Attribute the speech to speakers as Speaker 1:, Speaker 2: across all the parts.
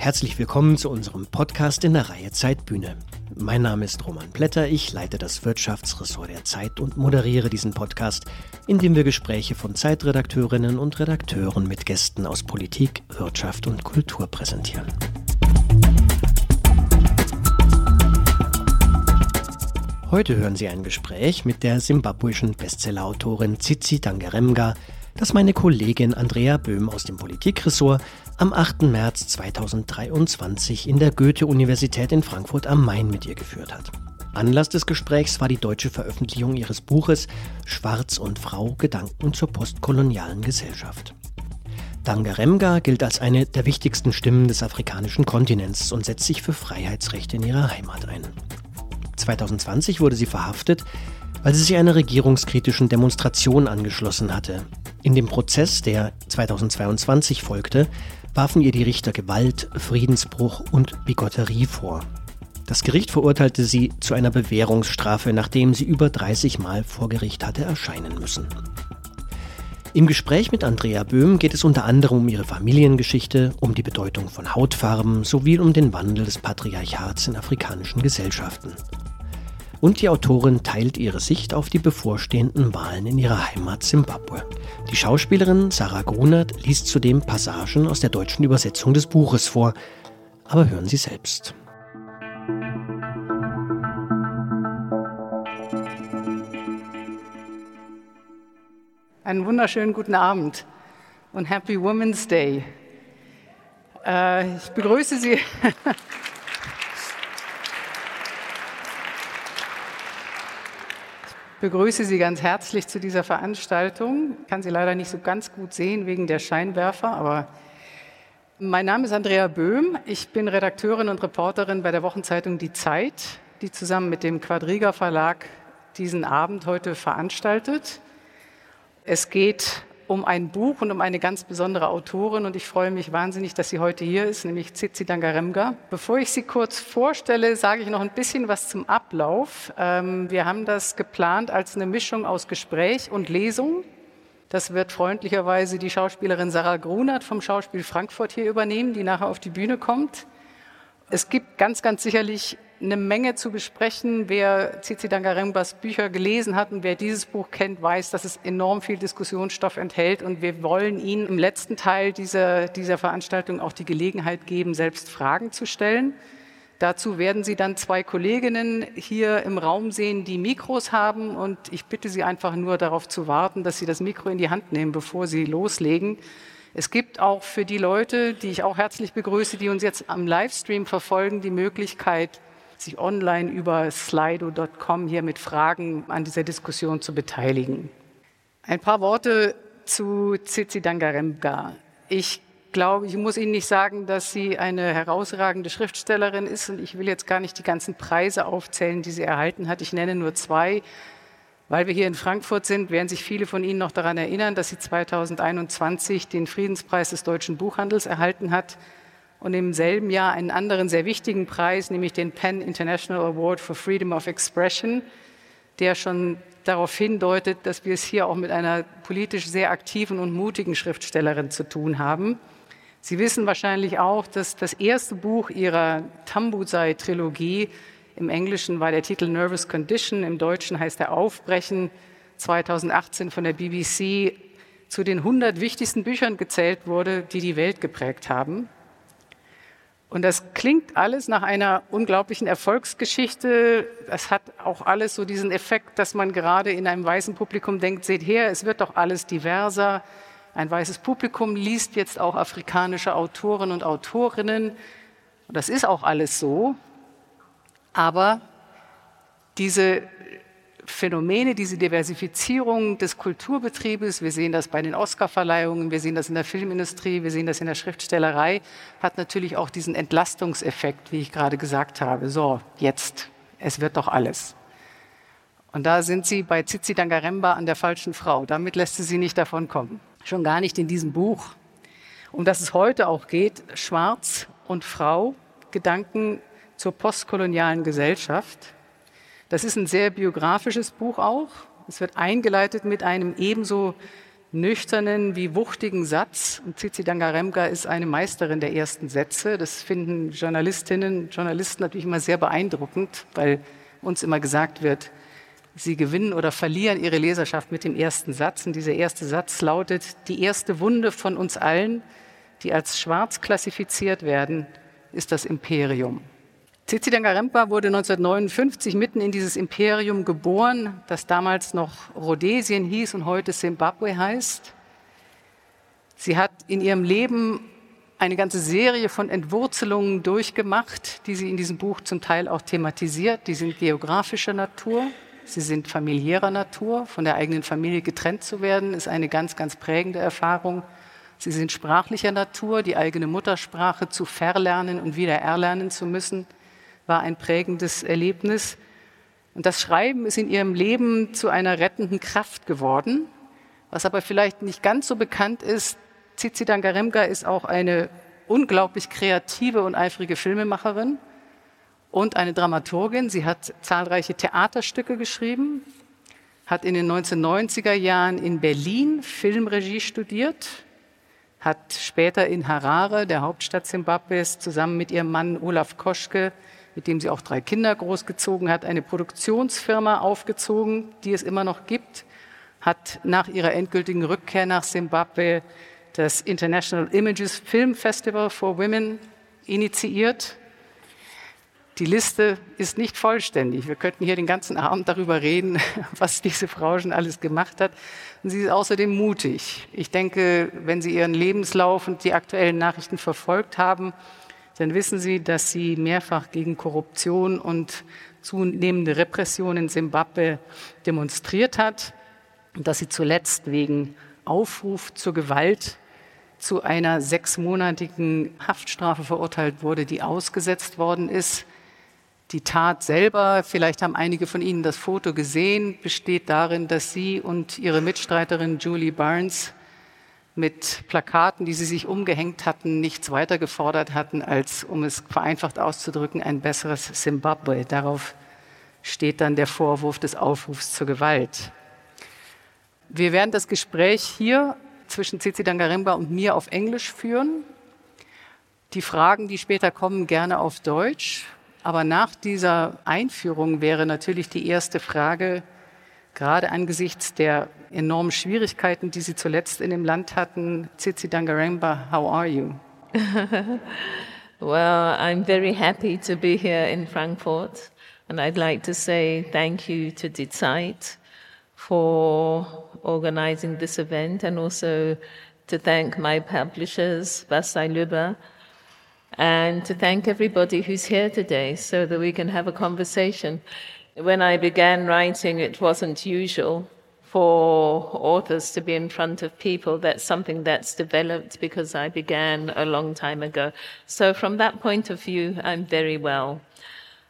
Speaker 1: Herzlich willkommen zu unserem Podcast in der Reihe Zeitbühne. Mein Name ist Roman Blätter, ich leite das Wirtschaftsressort der Zeit und moderiere diesen Podcast, in dem wir Gespräche von Zeitredakteurinnen und Redakteuren mit Gästen aus Politik, Wirtschaft und Kultur präsentieren. Heute hören Sie ein Gespräch mit der simbabwischen Bestsellerautorin Tsitsi Dangeremga, das meine Kollegin Andrea Böhm aus dem Politikressort am 8. März 2023 in der Goethe-Universität in Frankfurt am Main mit ihr geführt hat. Anlass des Gesprächs war die deutsche Veröffentlichung ihres Buches Schwarz und Frau Gedanken zur postkolonialen Gesellschaft. Dangaremga gilt als eine der wichtigsten Stimmen des afrikanischen Kontinents und setzt sich für Freiheitsrechte in ihrer Heimat ein. 2020 wurde sie verhaftet, weil sie sich einer regierungskritischen Demonstration angeschlossen hatte. In dem Prozess, der 2022 folgte, warfen ihr die Richter Gewalt, Friedensbruch und Bigotterie vor. Das Gericht verurteilte sie zu einer Bewährungsstrafe, nachdem sie über 30 Mal vor Gericht hatte erscheinen müssen. Im Gespräch mit Andrea Böhm geht es unter anderem um ihre Familiengeschichte, um die Bedeutung von Hautfarben sowie um den Wandel des Patriarchats in afrikanischen Gesellschaften. Und die Autorin teilt ihre Sicht auf die bevorstehenden Wahlen in ihrer Heimat Simbabwe. Die Schauspielerin Sarah Grunert liest zudem Passagen aus der deutschen Übersetzung des Buches vor. Aber hören Sie selbst.
Speaker 2: Einen wunderschönen guten Abend und Happy Women's Day. Äh, ich begrüße Sie. begrüße Sie ganz herzlich zu dieser Veranstaltung. Ich kann Sie leider nicht so ganz gut sehen wegen der Scheinwerfer, aber mein Name ist Andrea Böhm. Ich bin Redakteurin und Reporterin bei der Wochenzeitung Die Zeit, die zusammen mit dem Quadriga Verlag diesen Abend heute veranstaltet. Es geht um ein Buch und um eine ganz besondere Autorin und ich freue mich wahnsinnig, dass sie heute hier ist, nämlich Tsitsi Dangaremga. Bevor ich sie kurz vorstelle, sage ich noch ein bisschen was zum Ablauf. Ähm, wir haben das geplant als eine Mischung aus Gespräch und Lesung. Das wird freundlicherweise die Schauspielerin Sarah Grunert vom Schauspiel Frankfurt hier übernehmen, die nachher auf die Bühne kommt. Es gibt ganz, ganz sicherlich eine Menge zu besprechen. Wer Cici Dangarembas Bücher gelesen hat und wer dieses Buch kennt, weiß, dass es enorm viel Diskussionsstoff enthält. Und wir wollen Ihnen im letzten Teil dieser, dieser Veranstaltung auch die Gelegenheit geben, selbst Fragen zu stellen. Dazu werden Sie dann zwei Kolleginnen hier im Raum sehen, die Mikros haben. Und ich bitte Sie einfach nur darauf zu warten, dass Sie das Mikro in die Hand nehmen, bevor Sie loslegen. Es gibt auch für die Leute, die ich auch herzlich begrüße, die uns jetzt am Livestream verfolgen, die Möglichkeit, sich online über slido.com hier mit Fragen an dieser Diskussion zu beteiligen. Ein paar Worte zu Tsitsi Dangaremga. Ich glaube, ich muss Ihnen nicht sagen, dass sie eine herausragende Schriftstellerin ist und ich will jetzt gar nicht die ganzen Preise aufzählen, die sie erhalten hat. Ich nenne nur zwei. Weil wir hier in Frankfurt sind, werden sich viele von Ihnen noch daran erinnern, dass sie 2021 den Friedenspreis des deutschen Buchhandels erhalten hat und im selben Jahr einen anderen sehr wichtigen Preis, nämlich den Penn International Award for Freedom of Expression, der schon darauf hindeutet, dass wir es hier auch mit einer politisch sehr aktiven und mutigen Schriftstellerin zu tun haben. Sie wissen wahrscheinlich auch, dass das erste Buch ihrer Tambuzai-Trilogie, im Englischen war der Titel Nervous Condition, im Deutschen heißt er Aufbrechen, 2018 von der BBC zu den 100 wichtigsten Büchern gezählt wurde, die die Welt geprägt haben. Und das klingt alles nach einer unglaublichen Erfolgsgeschichte. Das hat auch alles so diesen Effekt, dass man gerade in einem weißen Publikum denkt, seht her, es wird doch alles diverser. Ein weißes Publikum liest jetzt auch afrikanische Autoren und Autorinnen. Und das ist auch alles so. Aber diese Phänomene, diese Diversifizierung des Kulturbetriebes, wir sehen das bei den Oscarverleihungen, wir sehen das in der Filmindustrie, wir sehen das in der Schriftstellerei, hat natürlich auch diesen Entlastungseffekt, wie ich gerade gesagt habe. So, jetzt, es wird doch alles. Und da sind Sie bei Zizi Dangaremba an der falschen Frau. Damit lässt sie sie nicht davon kommen. Schon gar nicht in diesem Buch, um das es heute auch geht, Schwarz und Frau, Gedanken zur postkolonialen Gesellschaft. Das ist ein sehr biografisches Buch auch. Es wird eingeleitet mit einem ebenso nüchternen wie wuchtigen Satz. Und Tsitsi Dangaremka ist eine Meisterin der ersten Sätze. Das finden Journalistinnen und Journalisten natürlich immer sehr beeindruckend, weil uns immer gesagt wird, sie gewinnen oder verlieren ihre Leserschaft mit dem ersten Satz. Und dieser erste Satz lautet, die erste Wunde von uns allen, die als schwarz klassifiziert werden, ist das Imperium. Tsitsi Dangarempa wurde 1959 mitten in dieses Imperium geboren, das damals noch Rhodesien hieß und heute Simbabwe heißt. Sie hat in ihrem Leben eine ganze Serie von Entwurzelungen durchgemacht, die sie in diesem Buch zum Teil auch thematisiert. Die sind geografischer Natur, sie sind familiärer Natur. Von der eigenen Familie getrennt zu werden, ist eine ganz, ganz prägende Erfahrung. Sie sind sprachlicher Natur, die eigene Muttersprache zu verlernen und wieder erlernen zu müssen war ein prägendes Erlebnis. Und das Schreiben ist in ihrem Leben zu einer rettenden Kraft geworden. Was aber vielleicht nicht ganz so bekannt ist, Tsitsi Dangaremka ist auch eine unglaublich kreative und eifrige Filmemacherin und eine Dramaturgin. Sie hat zahlreiche Theaterstücke geschrieben, hat in den 1990er Jahren in Berlin Filmregie studiert, hat später in Harare, der Hauptstadt Zimbabwes, zusammen mit ihrem Mann Olaf Koschke mit dem sie auch drei Kinder großgezogen hat, eine Produktionsfirma aufgezogen, die es immer noch gibt, hat nach ihrer endgültigen Rückkehr nach Simbabwe das International Images Film Festival for Women initiiert. Die Liste ist nicht vollständig. Wir könnten hier den ganzen Abend darüber reden, was diese Frau schon alles gemacht hat. Und sie ist außerdem mutig. Ich denke, wenn Sie Ihren Lebenslauf und die aktuellen Nachrichten verfolgt haben, dann wissen Sie, dass sie mehrfach gegen Korruption und zunehmende Repression in Simbabwe demonstriert hat und dass sie zuletzt wegen Aufruf zur Gewalt zu einer sechsmonatigen Haftstrafe verurteilt wurde, die ausgesetzt worden ist. Die Tat selber, vielleicht haben einige von Ihnen das Foto gesehen, besteht darin, dass sie und ihre Mitstreiterin Julie Barnes mit Plakaten, die sie sich umgehängt hatten, nichts weiter gefordert hatten, als, um es vereinfacht auszudrücken, ein besseres Simbabwe. Darauf steht dann der Vorwurf des Aufrufs zur Gewalt. Wir werden das Gespräch hier zwischen Cici Dangaremba und mir auf Englisch führen. Die Fragen, die später kommen, gerne auf Deutsch. Aber nach dieser Einführung wäre natürlich die erste Frage, gerade angesichts der enormen Schwierigkeiten, die Sie zuletzt in dem Land hatten. Tsitsi Dangarembga, how are you?
Speaker 3: well, I'm very happy to be here in Frankfurt. And I'd like to say thank you to Die Zeit for organizing this event and also to thank my publishers, Vasai Luba, and to thank everybody who's here today so that we can have a conversation. When I began writing, it wasn't usual for authors to be in front of people. That's something that's developed because I began a long time ago. So, from that point of view, I'm very well.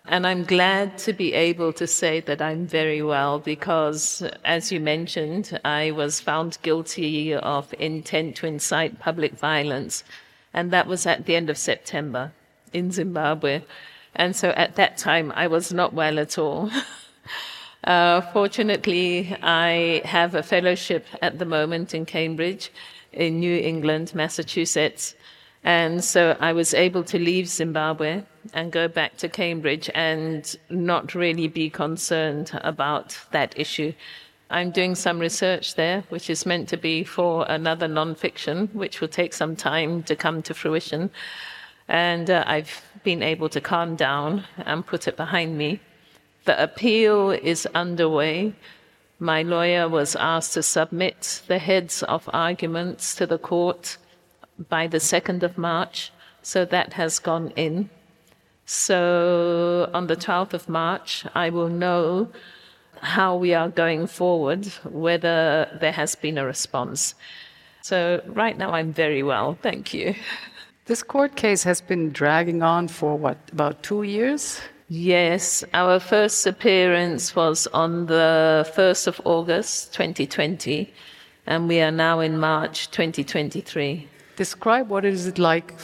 Speaker 3: And I'm glad to be able to say that I'm very well because, as you mentioned, I was found guilty of intent to incite public violence. And that was at the end of September in Zimbabwe. And so at that time, I was not well at all. uh, fortunately, I have a fellowship at the moment in Cambridge, in New England, Massachusetts. And so I was able to leave Zimbabwe and go back to Cambridge and not really be concerned about that issue. I'm doing some research there, which is meant to be for another nonfiction, which will take some time to come to fruition. And uh, I've been able to calm down and put it behind me. The appeal is underway. My lawyer was asked to submit the heads of arguments to the court by the 2nd of March, so that has gone in. So on the 12th of March, I will know how we are going forward, whether there has been a response. So right now, I'm very well. Thank you.
Speaker 2: This court case has been dragging on for what, about two years?
Speaker 3: Yes, our first appearance was on the 1st of August 2020, and we are now in March 2023.
Speaker 2: Describe what is it like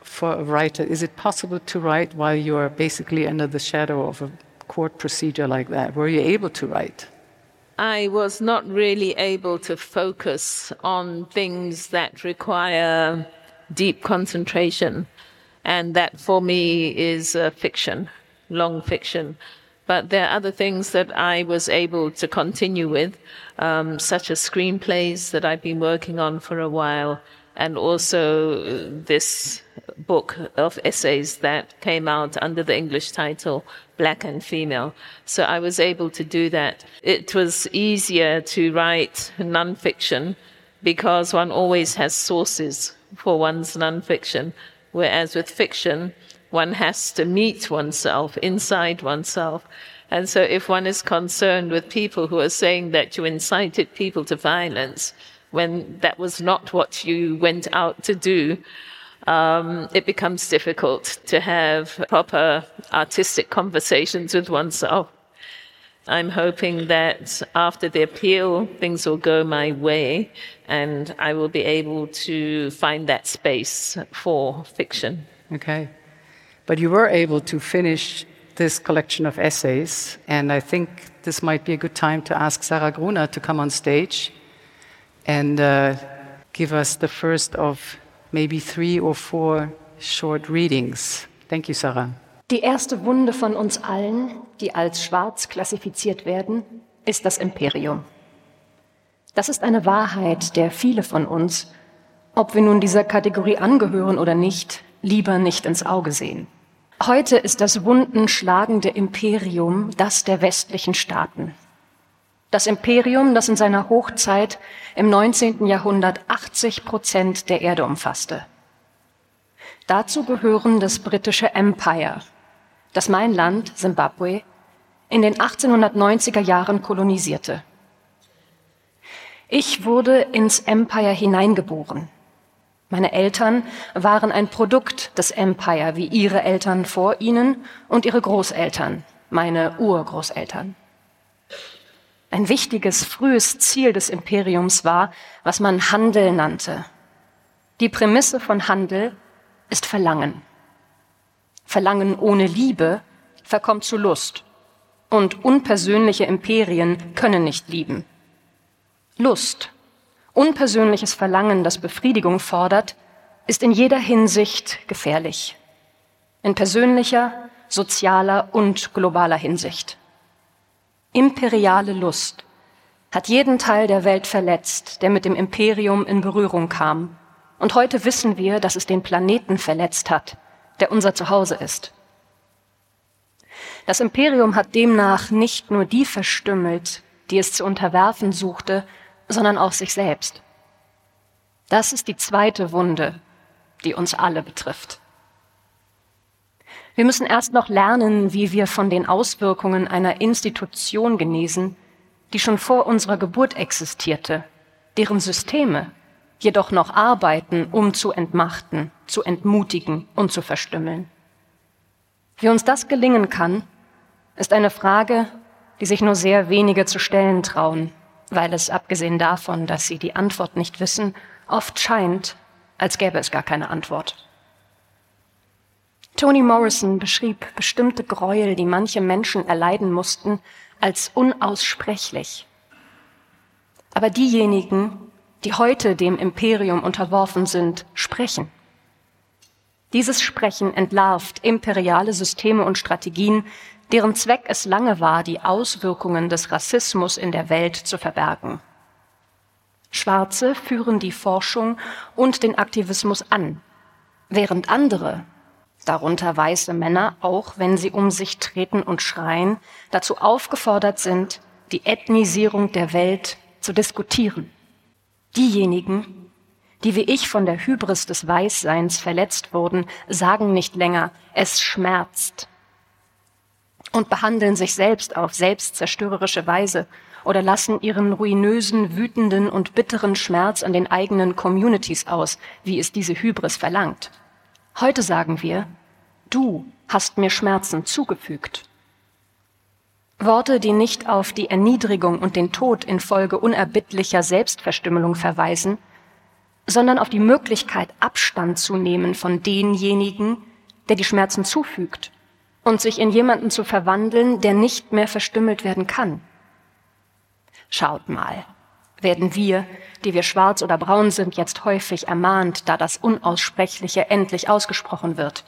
Speaker 2: for a writer. Is it possible to write while you are basically under the shadow of a court procedure like that? Were you able to write?
Speaker 3: I was not really able to focus on things that require deep concentration. And that for me is uh, fiction, long fiction. But there are other things that I was able to continue with, um, such as screenplays that I've been working on for a while, and also this book of essays that came out under the English title Black and Female. So I was able to do that. It was easier to write nonfiction because one always has sources for one's nonfiction, whereas with fiction, one has to meet oneself inside oneself. And so if one is concerned with people who are saying that you incited people to violence, when that was not what you went out to do, um, it becomes difficult to have proper artistic conversations with oneself. I'm hoping that after the appeal, things will go my way and I will be able to find that space for fiction.
Speaker 2: Okay. But you were able to finish this collection of essays, and I think this might be a good time to ask Sarah Grunert to come on stage and uh, give us the first of maybe three or four short readings. Thank you, Sarah.
Speaker 4: Die erste Wunde von uns allen, die als schwarz klassifiziert werden, ist das Imperium. Das ist eine Wahrheit, der viele von uns, ob wir nun dieser Kategorie angehören oder nicht, lieber nicht ins Auge sehen. Heute ist das wundenschlagende Imperium das der westlichen Staaten. Das Imperium, das in seiner Hochzeit im 19. Jahrhundert 80 Prozent der Erde umfasste. Dazu gehören das britische Empire, das mein Land, Simbabwe, in den 1890er Jahren kolonisierte. Ich wurde ins Empire hineingeboren. Meine Eltern waren ein Produkt des Empire, wie ihre Eltern vor ihnen und ihre Großeltern, meine Urgroßeltern. Ein wichtiges frühes Ziel des Imperiums war, was man Handel nannte. Die Prämisse von Handel ist Verlangen. Verlangen ohne Liebe verkommt zu Lust. Und unpersönliche Imperien können nicht lieben. Lust, unpersönliches Verlangen, das Befriedigung fordert, ist in jeder Hinsicht gefährlich. In persönlicher, sozialer und globaler Hinsicht imperiale Lust hat jeden Teil der Welt verletzt, der mit dem Imperium in Berührung kam. Und heute wissen wir, dass es den Planeten verletzt hat, der unser Zuhause ist. Das Imperium hat demnach nicht nur die verstümmelt, die es zu unterwerfen suchte, sondern auch sich selbst. Das ist die zweite Wunde, die uns alle betrifft. Wir müssen erst noch lernen, wie wir von den Auswirkungen einer Institution genesen, die schon vor unserer Geburt existierte, deren Systeme jedoch noch arbeiten, um zu entmachten, zu entmutigen und zu verstümmeln. Wie uns das gelingen kann, ist eine Frage, die sich nur sehr wenige zu stellen trauen, weil es, abgesehen davon, dass sie die Antwort nicht wissen, oft scheint, als gäbe es gar keine Antwort. Toni Morrison beschrieb bestimmte Gräuel, die manche Menschen erleiden mussten, als unaussprechlich. Aber diejenigen, die heute dem Imperium unterworfen sind, sprechen. Dieses Sprechen entlarvt imperiale Systeme und Strategien, deren Zweck es lange war, die Auswirkungen des Rassismus in der Welt zu verbergen. Schwarze führen die Forschung und den Aktivismus an, während andere darunter weiße Männer, auch wenn sie um sich treten und schreien, dazu aufgefordert sind, die Ethnisierung der Welt zu diskutieren. Diejenigen, die wie ich von der Hybris des Weißseins verletzt wurden, sagen nicht länger, es schmerzt und behandeln sich selbst auf selbstzerstörerische Weise oder lassen ihren ruinösen, wütenden und bitteren Schmerz an den eigenen Communities aus, wie es diese Hybris verlangt. Heute sagen wir, du hast mir Schmerzen zugefügt. Worte, die nicht auf die Erniedrigung und den Tod infolge unerbittlicher Selbstverstümmelung verweisen, sondern auf die Möglichkeit, Abstand zu nehmen von denjenigen, der die Schmerzen zufügt und sich in jemanden zu verwandeln, der nicht mehr verstümmelt werden kann. Schaut mal, werden wir, die wir schwarz oder braun sind, jetzt häufig ermahnt, da das Unaussprechliche endlich ausgesprochen wird.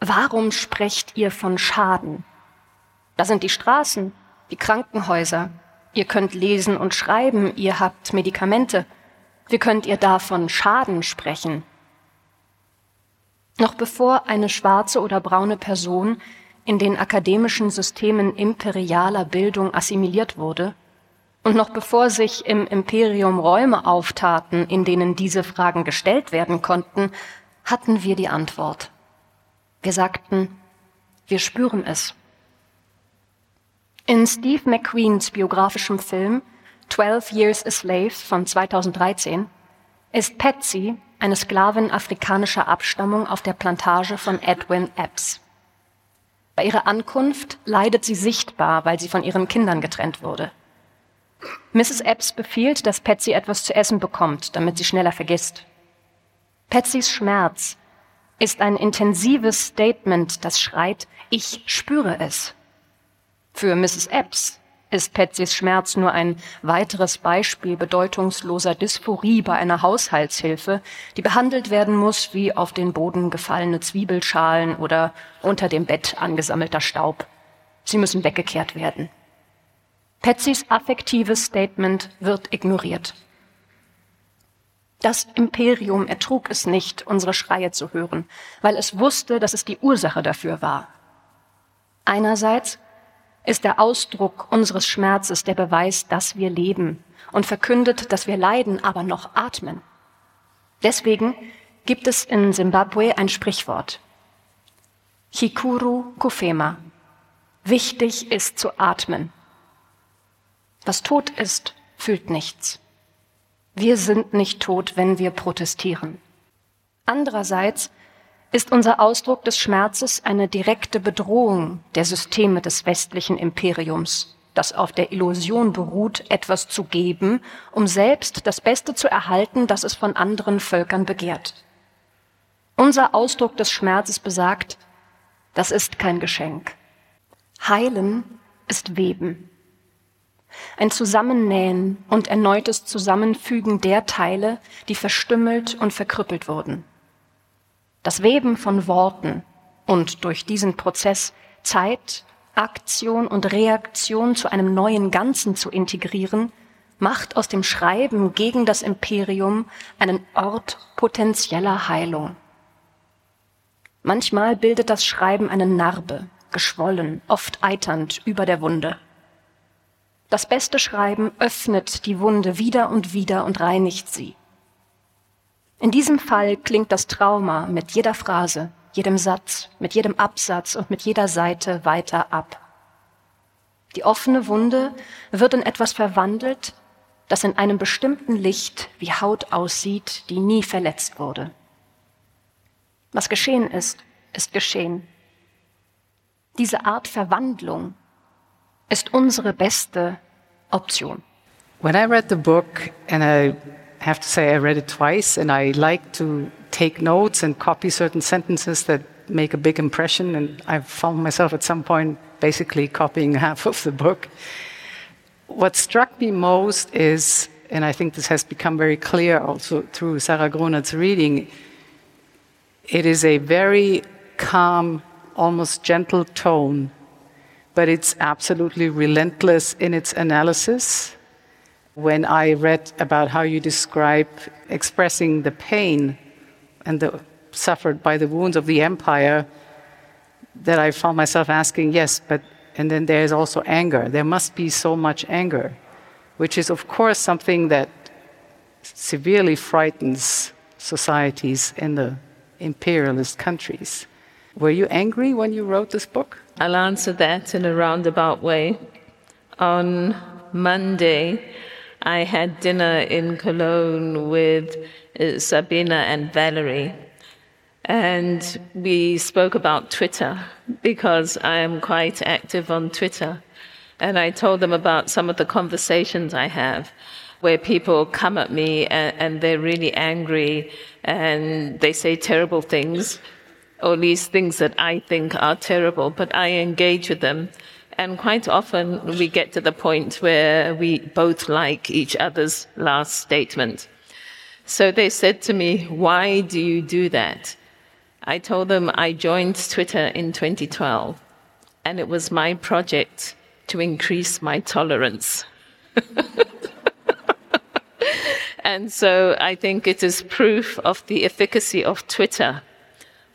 Speaker 4: Warum sprecht ihr von Schaden? Da sind die Straßen, die Krankenhäuser. Ihr könnt lesen und schreiben, ihr habt Medikamente. Wie könnt ihr da von Schaden sprechen? Noch bevor eine schwarze oder braune Person in den akademischen Systemen imperialer Bildung assimiliert wurde, und noch bevor sich im Imperium Räume auftaten, in denen diese Fragen gestellt werden konnten, hatten wir die Antwort. Wir sagten, wir spüren es. In Steve McQueens biografischem Film 12 Years a Slave von 2013 ist Patsy eine Sklavin afrikanischer Abstammung auf der Plantage von Edwin Epps. Bei ihrer Ankunft leidet sie sichtbar, weil sie von ihren Kindern getrennt wurde. Mrs. Epps befiehlt, dass Patsy etwas zu essen bekommt, damit sie schneller vergisst. Patsys Schmerz ist ein intensives Statement, das schreit, ich spüre es. Für Mrs. Epps ist Patsys Schmerz nur ein weiteres Beispiel bedeutungsloser Dysphorie bei einer Haushaltshilfe, die behandelt werden muss wie auf den Boden gefallene Zwiebelschalen oder unter dem Bett angesammelter Staub. Sie müssen weggekehrt werden. Patsys affektives Statement wird ignoriert. Das Imperium ertrug es nicht, unsere Schreie zu hören, weil es wusste, dass es die Ursache dafür war. Einerseits ist der Ausdruck unseres Schmerzes der Beweis, dass wir leben und verkündet, dass wir leiden, aber noch atmen. Deswegen gibt es in Simbabwe ein Sprichwort. Hikuru kufema. Wichtig ist zu atmen. Was tot ist, fühlt nichts. Wir sind nicht tot, wenn wir protestieren. Andererseits ist unser Ausdruck des Schmerzes eine direkte Bedrohung der Systeme des westlichen Imperiums, das auf der Illusion beruht, etwas zu geben, um selbst das Beste zu erhalten, das es von anderen Völkern begehrt. Unser Ausdruck des Schmerzes besagt, das ist kein Geschenk. Heilen ist Weben ein Zusammennähen und erneutes Zusammenfügen der Teile, die verstümmelt und verkrüppelt wurden. Das Weben von Worten und durch diesen Prozess Zeit, Aktion und Reaktion zu einem neuen Ganzen zu integrieren, macht aus dem Schreiben gegen das Imperium einen Ort potenzieller Heilung. Manchmal bildet das Schreiben eine Narbe, geschwollen, oft eiternd über der Wunde. Das beste Schreiben öffnet die Wunde wieder und wieder und reinigt sie. In diesem Fall klingt das Trauma mit jeder Phrase, jedem Satz, mit jedem Absatz und mit jeder Seite weiter ab. Die offene Wunde wird in etwas verwandelt, das in einem bestimmten Licht wie Haut aussieht, die nie verletzt wurde. Was geschehen ist, ist geschehen. Diese Art Verwandlung ist unsere beste Option.
Speaker 2: When I read the book, and I have to say I read it twice, and I like to take notes and copy certain sentences that make a big impression, and I found myself at some point basically copying half of the book. What struck me most is, and I think this has become very clear also through Sarah Grunert's reading, it is a very calm, almost gentle tone but it's absolutely relentless in its analysis. When I read about how you describe expressing the pain and the suffered by the wounds of the empire, that I found myself asking, yes, but and then there's also anger. There must be so much anger, which is, of course, something that severely frightens societies in the imperialist countries. Were you angry when you wrote this book?
Speaker 3: I'll answer that in a roundabout way. On Monday, I had dinner in Cologne with uh, Sabina and Valerie. And we spoke about Twitter because I am quite active on Twitter. And I told them about some of the conversations I have where people come at me and, and they're really angry and they say terrible things or these things that I think are terrible, but I engage with them And quite often we get to the point where we both like each other's last statement. So they said to me, Why do you do that? I told them I joined Twitter in 2012, and it was my project to increase my tolerance. and so I think it is proof of the efficacy of Twitter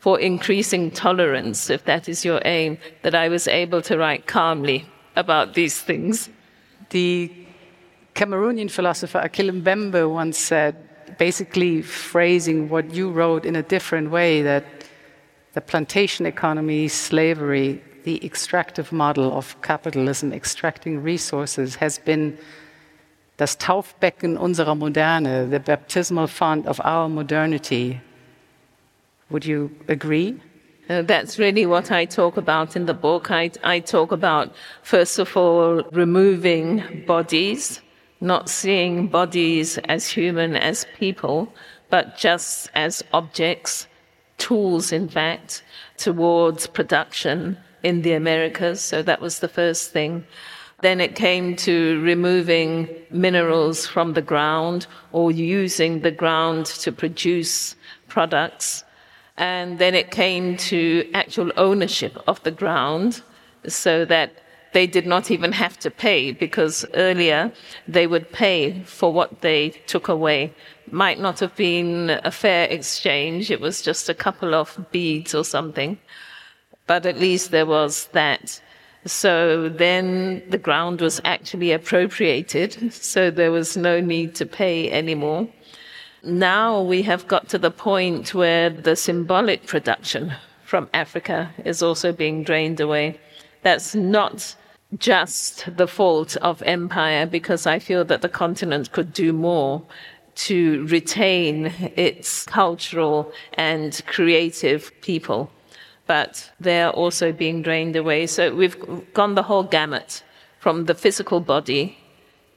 Speaker 3: for increasing tolerance, if that is your aim, that I was able to write calmly about these things.
Speaker 2: The Cameroonian philosopher Achille Mbembe once said, basically phrasing what you wrote in a different way, that the plantation economy, slavery, the extractive model of capitalism, extracting resources, has been das Taufbecken unserer Moderne, the baptismal font of our modernity. Would you agree?
Speaker 3: Uh, that's really what I talk about in the book. I, I talk about, first of all, removing bodies, not seeing bodies as human, as people, but just as objects, tools, in fact, towards production in the Americas. So that was the first thing. Then it came to removing minerals from the ground or using the ground to produce products. And then it came to actual ownership of the ground so that they did not even have to pay because earlier they would pay for what they took away. Might not have been a fair exchange, it was just a couple of beads or something, but at least there was that. So then the ground was actually appropriated, so there was no need to pay anymore. Now we have got to the point where the symbolic production from Africa is also being drained away. That's not just the fault of empire, because I feel that the continent could do more to retain its cultural and creative people but they're also being drained away. So we've gone the whole gamut from the physical body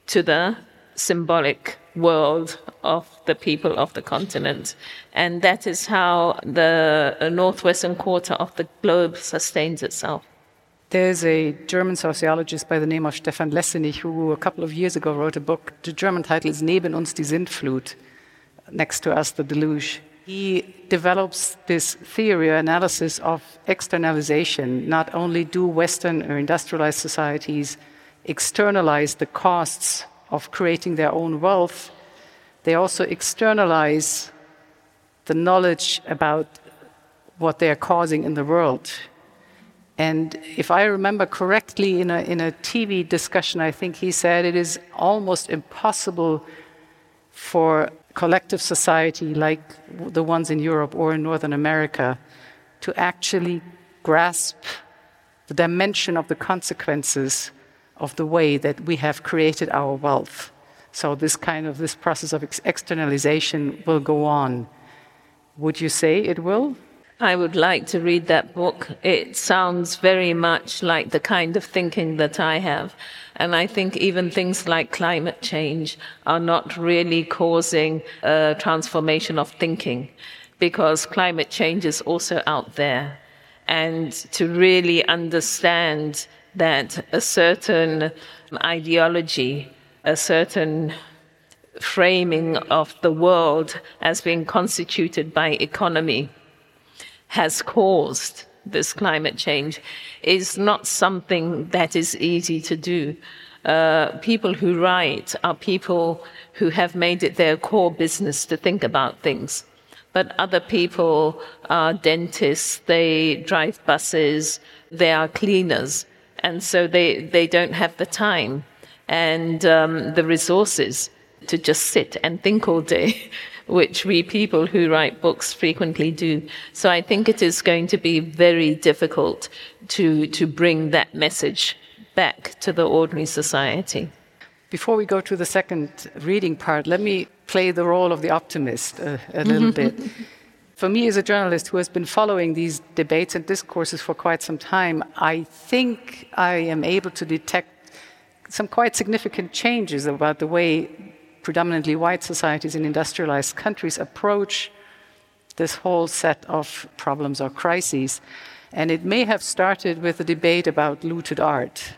Speaker 3: to the symbolic world of the people of the continent. And that is how the northwestern quarter of the globe sustains itself.
Speaker 2: There's a German sociologist by the name of Stephan Lessenich who a couple of years ago wrote a book. The German title is Neben uns die Sintflut, next to us the deluge he develops this theory or analysis of externalization. Not only do Western or industrialized societies externalize the costs of creating their own wealth, they also externalize the knowledge about what they are causing in the world. And if I remember correctly, in a, in a TV discussion, I think he said it is almost impossible for collective society like the ones in Europe or in Northern America to actually grasp the dimension of the consequences of the way that we have created our wealth. So this kind of this process of ex externalization will go on. Would you say it will?
Speaker 3: I would like to read that book. It sounds very much like the kind of thinking that I have. And I think even things like climate change are not really causing a transformation of thinking because climate change is also out there. And to really understand that a certain ideology, a certain framing of the world as being constituted by economy has caused this climate change is not something that is easy to do. Uh, people who write are people who have made it their core business to think about things. But other people are dentists, they drive buses, they are cleaners, and so they, they don't have the time and um, the resources to just sit and think all day. which we people who write books frequently do. So I think it is going to be very difficult to, to bring that message back to the ordinary society.
Speaker 2: Before we go to the second reading part, let me play the role of the optimist uh, a little bit. For me, as a journalist who has been following these debates and discourses for quite some time, I think I am able to detect some quite significant changes about the way predominantly white societies in industrialized countries approach this whole set of problems or crises. And it may have started with a debate about looted art.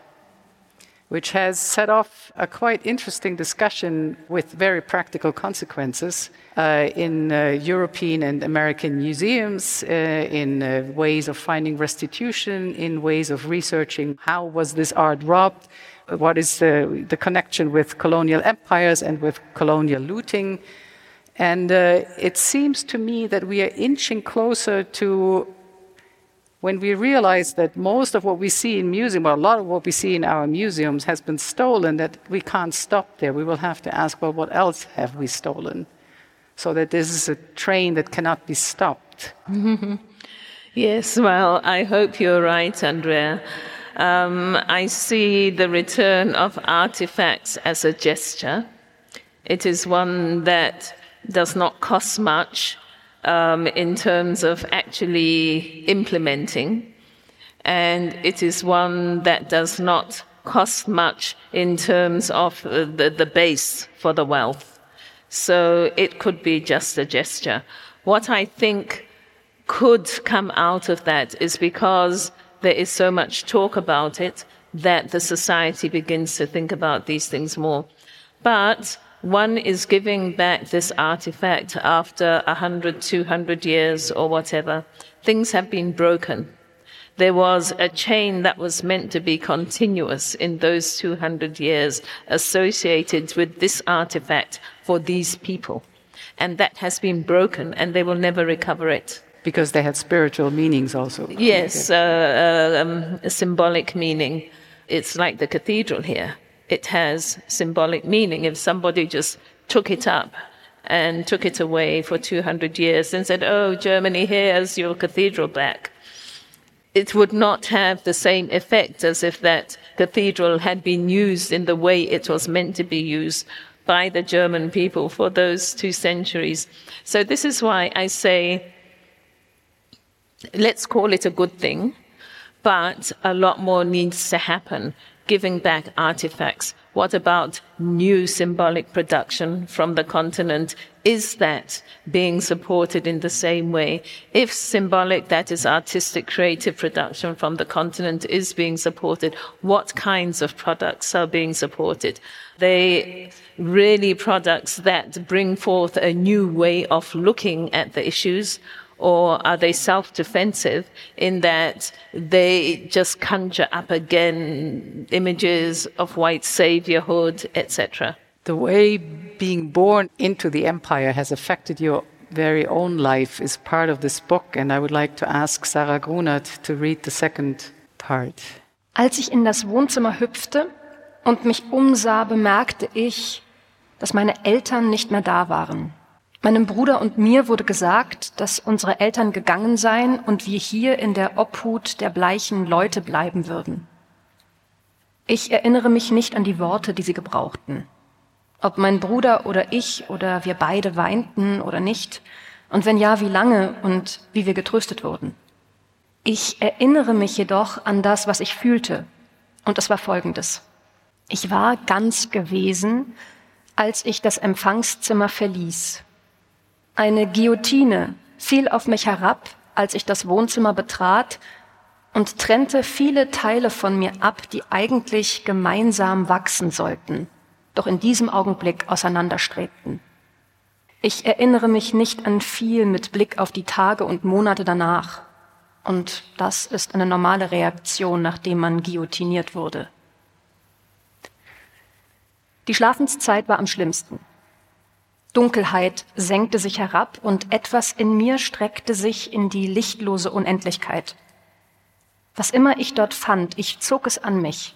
Speaker 2: Which has set off a quite interesting discussion with very practical consequences uh, in uh, European and American museums, uh, in uh, ways of finding restitution, in ways of researching how was this art robbed, what is the, the connection with colonial empires and with colonial looting. And uh, it seems to me that we are inching closer to when we realize that most of what we see in museums, well, a lot of what we see in our museums, has been stolen, that we can't stop there. We will have to ask, well, what else have we stolen? So that this is a train that cannot be stopped.
Speaker 3: yes, well, I hope you're right, Andrea. Um, I see the return of artifacts as a gesture. It is one that does not cost much um, in terms of actually implementing, and it is one that does not cost much in terms of the, the base for the wealth. So it could be just a gesture. What I think could come out of that is because there is so much talk about it that the society begins to think about these things more. But one is giving back this artifact after 100, 200 years or whatever. Things have been broken. There was a chain that was meant to be continuous in those 200 years associated with this artifact for these people. And that has been broken and they will never recover it.
Speaker 2: Because they had spiritual meanings also.
Speaker 3: Yes, uh, uh, um, a symbolic meaning. It's like the cathedral here it has symbolic meaning. If somebody just took it up and took it away for 200 years and said, Oh, Germany, here's your cathedral back, it would not have the same effect as if that cathedral had been used in the way it was meant to be used by the German people for those two centuries. So, this is why I say, let's call it a good thing, but a lot more needs to happen giving back artifacts? What about new symbolic production from the continent? Is that being supported in the same way? If symbolic, that is artistic, creative production from the continent, is being supported, what kinds of products are being supported? They really products that bring forth a new way of looking at the issues or are they self-defensive in that they just conjure up again images of white saviorhood, etc.?
Speaker 2: The way being born into the empire has affected your very own life is part of this book, and I would like to ask Sarah Grunert to read the second part.
Speaker 4: Als ich in das Wohnzimmer hüpfte und mich umsah, bemerkte ich, dass meine Eltern nicht mehr da waren. Meinem Bruder und mir wurde gesagt, dass unsere Eltern gegangen seien und wir hier in der Obhut der bleichen Leute bleiben würden. Ich erinnere mich nicht an die Worte, die sie gebrauchten. Ob mein Bruder oder ich oder wir beide weinten oder nicht, und wenn ja, wie lange und wie wir getröstet wurden. Ich erinnere mich jedoch an das, was ich fühlte, und es war folgendes. Ich war ganz gewesen, als ich das Empfangszimmer verließ eine Guillotine fiel auf mich herab, als ich das Wohnzimmer betrat und trennte viele Teile von mir ab, die eigentlich gemeinsam wachsen sollten, doch in diesem Augenblick auseinanderstrebten. Ich erinnere mich nicht an viel mit Blick auf die Tage und Monate danach. Und das ist eine normale Reaktion, nachdem man guillotiniert wurde. Die Schlafenszeit war am schlimmsten. Dunkelheit senkte sich herab und etwas in mir streckte sich in die lichtlose Unendlichkeit. Was immer ich dort fand, ich zog es an mich.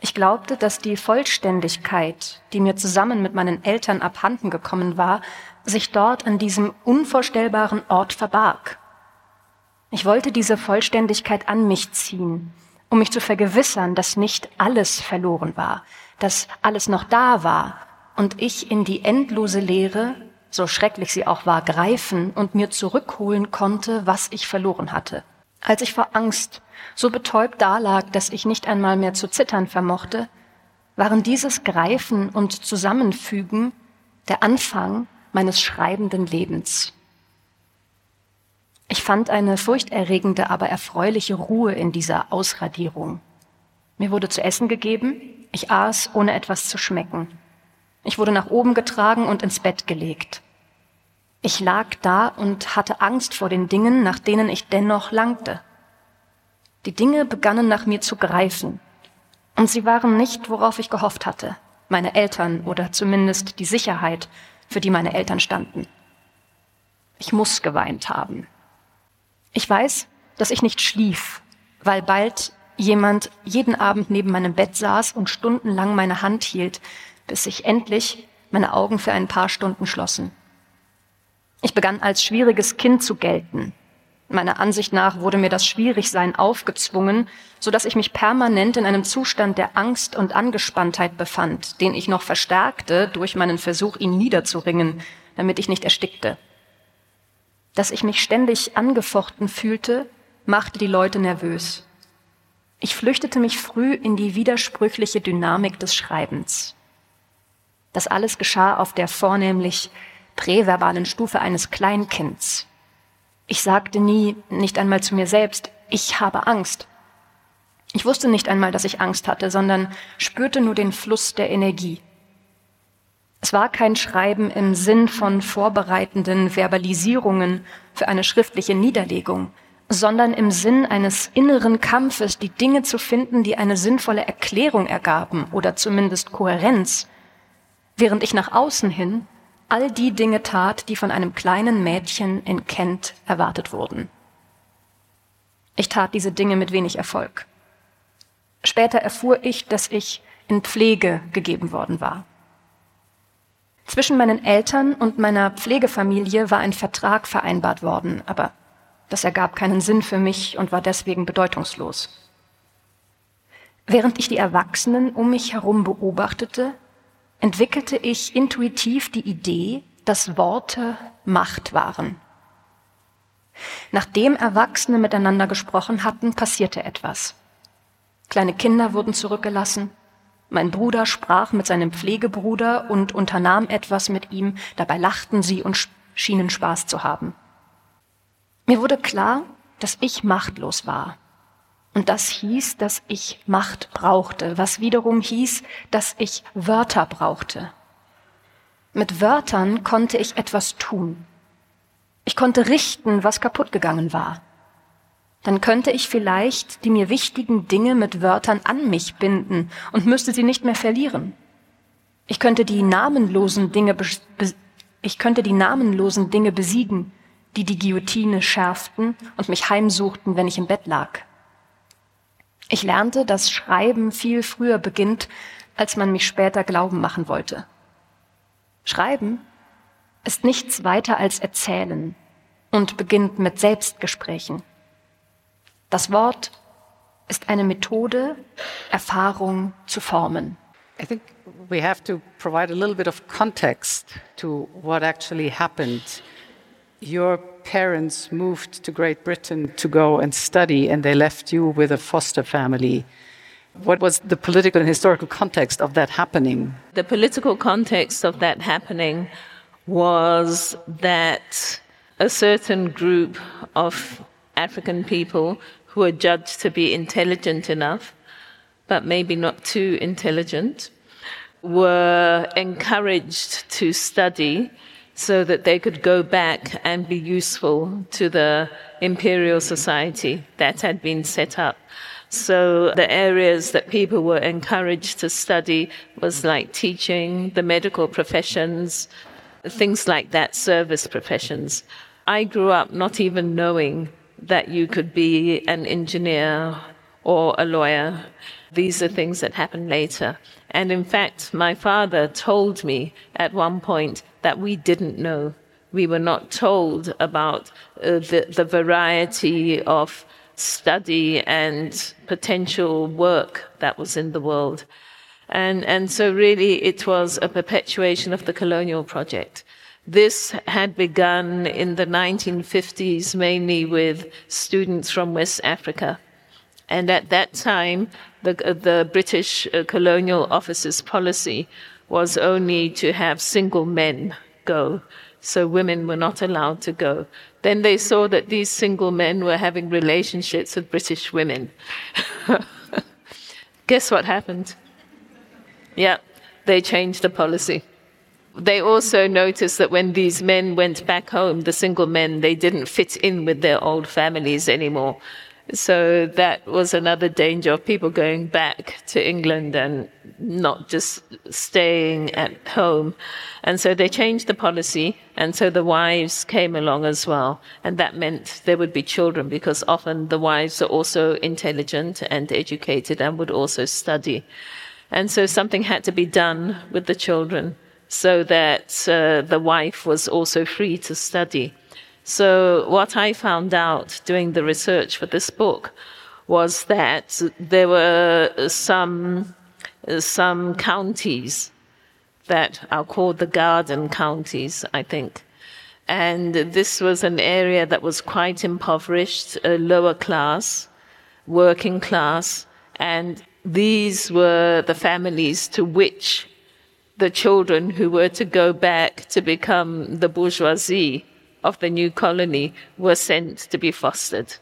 Speaker 4: Ich glaubte, dass die Vollständigkeit, die mir zusammen mit meinen Eltern abhanden gekommen war, sich dort an diesem unvorstellbaren Ort verbarg. Ich wollte diese Vollständigkeit an mich ziehen, um mich zu vergewissern, dass nicht alles verloren war, dass alles noch da war und ich in die endlose Leere, so schrecklich sie auch war, greifen und mir zurückholen konnte, was ich verloren hatte. Als ich vor Angst so betäubt dalag, dass ich nicht einmal mehr zu zittern vermochte, waren dieses Greifen und Zusammenfügen der Anfang meines schreibenden Lebens. Ich fand eine furchterregende, aber erfreuliche Ruhe in dieser Ausradierung. Mir wurde zu essen gegeben, Ich aß, ohne etwas zu schmecken. Ich wurde nach oben getragen und ins Bett gelegt. Ich lag da und hatte Angst vor den Dingen, nach denen ich dennoch langte. Die Dinge begannen nach mir zu greifen. Und sie waren nicht, worauf ich gehofft hatte. Meine Eltern oder zumindest die Sicherheit, für die meine Eltern standen. Ich muss geweint haben. Ich weiß, dass ich nicht schlief, weil bald jemand jeden Abend neben meinem Bett saß und stundenlang meine Hand hielt, bis sich endlich meine Augen für ein paar Stunden schlossen. Ich begann als schwieriges Kind zu gelten. Meiner Ansicht nach wurde mir das Schwierigsein aufgezwungen, so dass ich mich permanent in einem Zustand der Angst und Angespanntheit befand, den ich noch verstärkte durch meinen Versuch, ihn niederzuringen, damit ich nicht erstickte. Dass ich mich ständig angefochten fühlte, machte die Leute nervös. Ich flüchtete mich früh in die widersprüchliche Dynamik des Schreibens. Das alles geschah auf der vornehmlich präverbalen Stufe eines Kleinkinds. Ich sagte nie, nicht einmal zu mir selbst, ich habe Angst. Ich wusste nicht einmal, dass ich Angst hatte, sondern spürte nur den Fluss der Energie. Es war kein Schreiben im Sinn von vorbereitenden Verbalisierungen für eine schriftliche Niederlegung, sondern im Sinn eines inneren Kampfes, die Dinge zu finden, die eine sinnvolle Erklärung ergaben oder zumindest Kohärenz, während ich nach außen hin all die Dinge tat, die von einem kleinen Mädchen in Kent erwartet wurden. Ich tat diese Dinge mit wenig Erfolg. Später erfuhr ich, dass ich in Pflege gegeben worden war. Zwischen meinen Eltern und meiner Pflegefamilie war ein Vertrag vereinbart worden, aber das ergab keinen Sinn für mich und war deswegen bedeutungslos. Während ich die Erwachsenen um mich herum beobachtete, entwickelte ich intuitiv die Idee, dass Worte Macht waren. Nachdem Erwachsene miteinander gesprochen hatten, passierte etwas. Kleine Kinder wurden zurückgelassen. Mein Bruder sprach mit seinem Pflegebruder und unternahm etwas mit ihm. Dabei lachten sie und schienen Spaß zu haben. Mir wurde klar, dass ich machtlos war. Und das hieß, dass ich Macht brauchte, was wiederum hieß, dass ich Wörter brauchte. Mit Wörtern konnte ich etwas tun. Ich konnte richten, was kaputt gegangen war. Dann könnte ich vielleicht die mir wichtigen Dinge mit Wörtern an mich binden und müsste sie nicht mehr verlieren. Ich könnte die namenlosen Dinge, ich könnte die namenlosen Dinge besiegen, die die Guillotine schärften und mich heimsuchten, wenn ich im Bett lag. Ich lernte, dass Schreiben viel früher beginnt, als man mich später glauben machen wollte. Schreiben ist nichts weiter als Erzählen und beginnt mit Selbstgesprächen. Das Wort ist eine Methode, Erfahrung zu formen.
Speaker 2: I think we have to provide a little bit of context to what actually happened your parents moved to Great Britain to go and study, and they left you with a foster family. What was the political and historical context of that happening?
Speaker 3: The political context of that happening was that a certain group of African people who were judged to be intelligent enough, but maybe not too intelligent, were encouraged to study so that they could go back and be useful to the imperial society that had been set up. So the areas that people were encouraged to study was like teaching, the medical professions, things like that, service professions. I grew up not even knowing that you could be an engineer or a lawyer. These are things that happened later. And in fact, my father told me at one point that we didn't know. We were not told about uh, the, the variety of study and potential work that was in the world. And, and so, really, it was a perpetuation of the colonial project. This had begun in the 1950s, mainly with students from West Africa. And at that time, the, the British uh, colonial officer's policy was only to have single men go. So women were not allowed to go. Then they saw that these single men were having relationships with British women. Guess what happened? Yeah, they changed the policy. They also noticed that when these men went back home, the single men, they didn't fit in with their old families anymore. So that was another danger of people going back to England and not just staying at home. And so they changed the policy. And so the wives came along as well. And that meant there would be children because often the wives are also intelligent and educated and would also study. And so something had to be done with the children so that uh, the wife was also free to study. So, what I found out doing the research for this book was that there were some, some counties that are called the garden counties, I think. And this was an area that was quite impoverished, lower class, working class, and these were the families to which the children who were to go back to become the bourgeoisie of the new colony were sent to be fostered.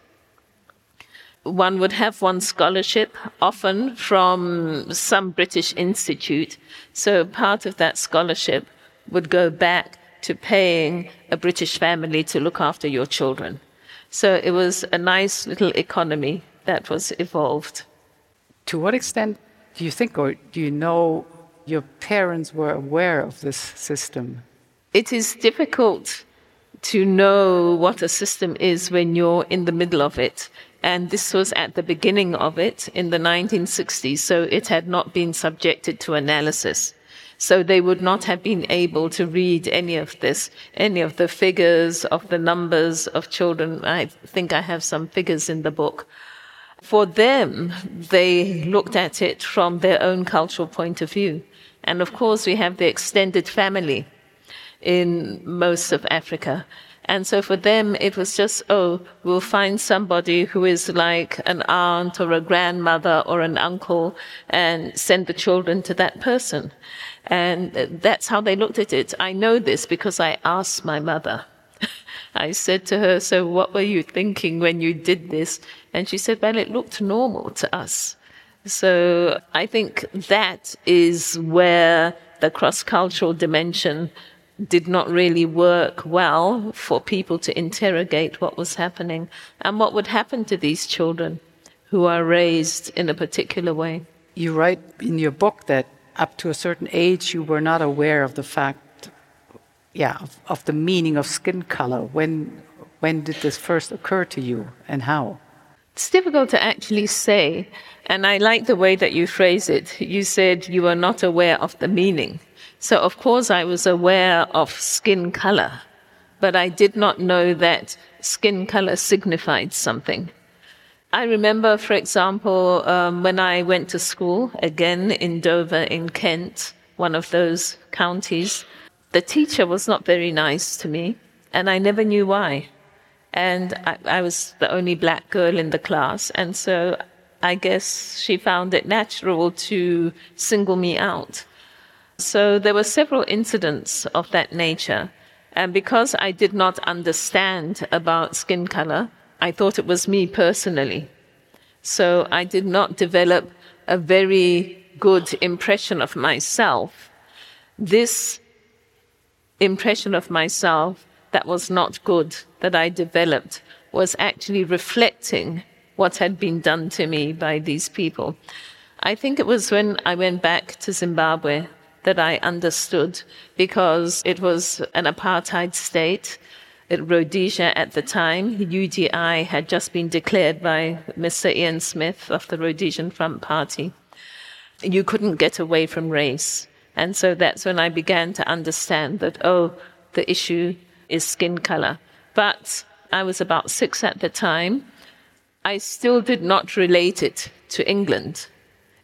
Speaker 3: One would have one scholarship, often from some British institute. So part of that scholarship would go back to paying a British family to look after your children. So it was a nice little economy that was evolved.
Speaker 2: To what extent do you think, or do you know, your parents were aware of this system?
Speaker 3: It is difficult to know what a system is when you're in the middle of it. And this was at the beginning of it in the 1960s, so it had not been subjected to analysis. So they would not have been able to read any of this, any of the figures of the numbers of children. I think I have some figures in the book. For them, they looked at it from their own cultural point of view. And of course, we have the extended family in most of Africa. And so for them, it was just, oh, we'll find somebody who is like an aunt or a grandmother or an uncle and send the children to that person. And that's how they looked at it. I know this because I asked my mother. I said to her, so what were you thinking when you did this? And she said, well, it looked normal to us. So I think that is where the cross cultural dimension did not really work well for people to interrogate what was happening and what would happen to these children who are raised in a particular way.
Speaker 2: You write in your book that up to a certain age you were not aware of the fact yeah of, of the meaning of skin color. When when did this first occur to you and how?
Speaker 3: It's difficult to actually say and i like the way that you phrase it. You said you were not aware of the meaning so, of course, I was aware of skin color, but I did not know that skin color signified something. I remember, for example, um, when I went to school, again in Dover in Kent, one of those counties, the teacher was not very nice to me, and I never knew why. And I, I was the only black girl in the class, and so I guess she found it natural to single me out. So there were several incidents of that nature. And because I did not understand about skin color, I thought it was me personally. So I did not develop a very good impression of myself. This impression of myself that was not good that I developed was actually reflecting what had been done to me by these people. I think it was when I went back to Zimbabwe that I understood because it was an apartheid state. At Rhodesia at the time, UDI had just been declared by Mr. Ian Smith of the Rhodesian Front Party. You couldn't get away from race. And so that's when I began to understand that, oh, the issue is skin color. But I was about six at the time. I still did not relate it to England.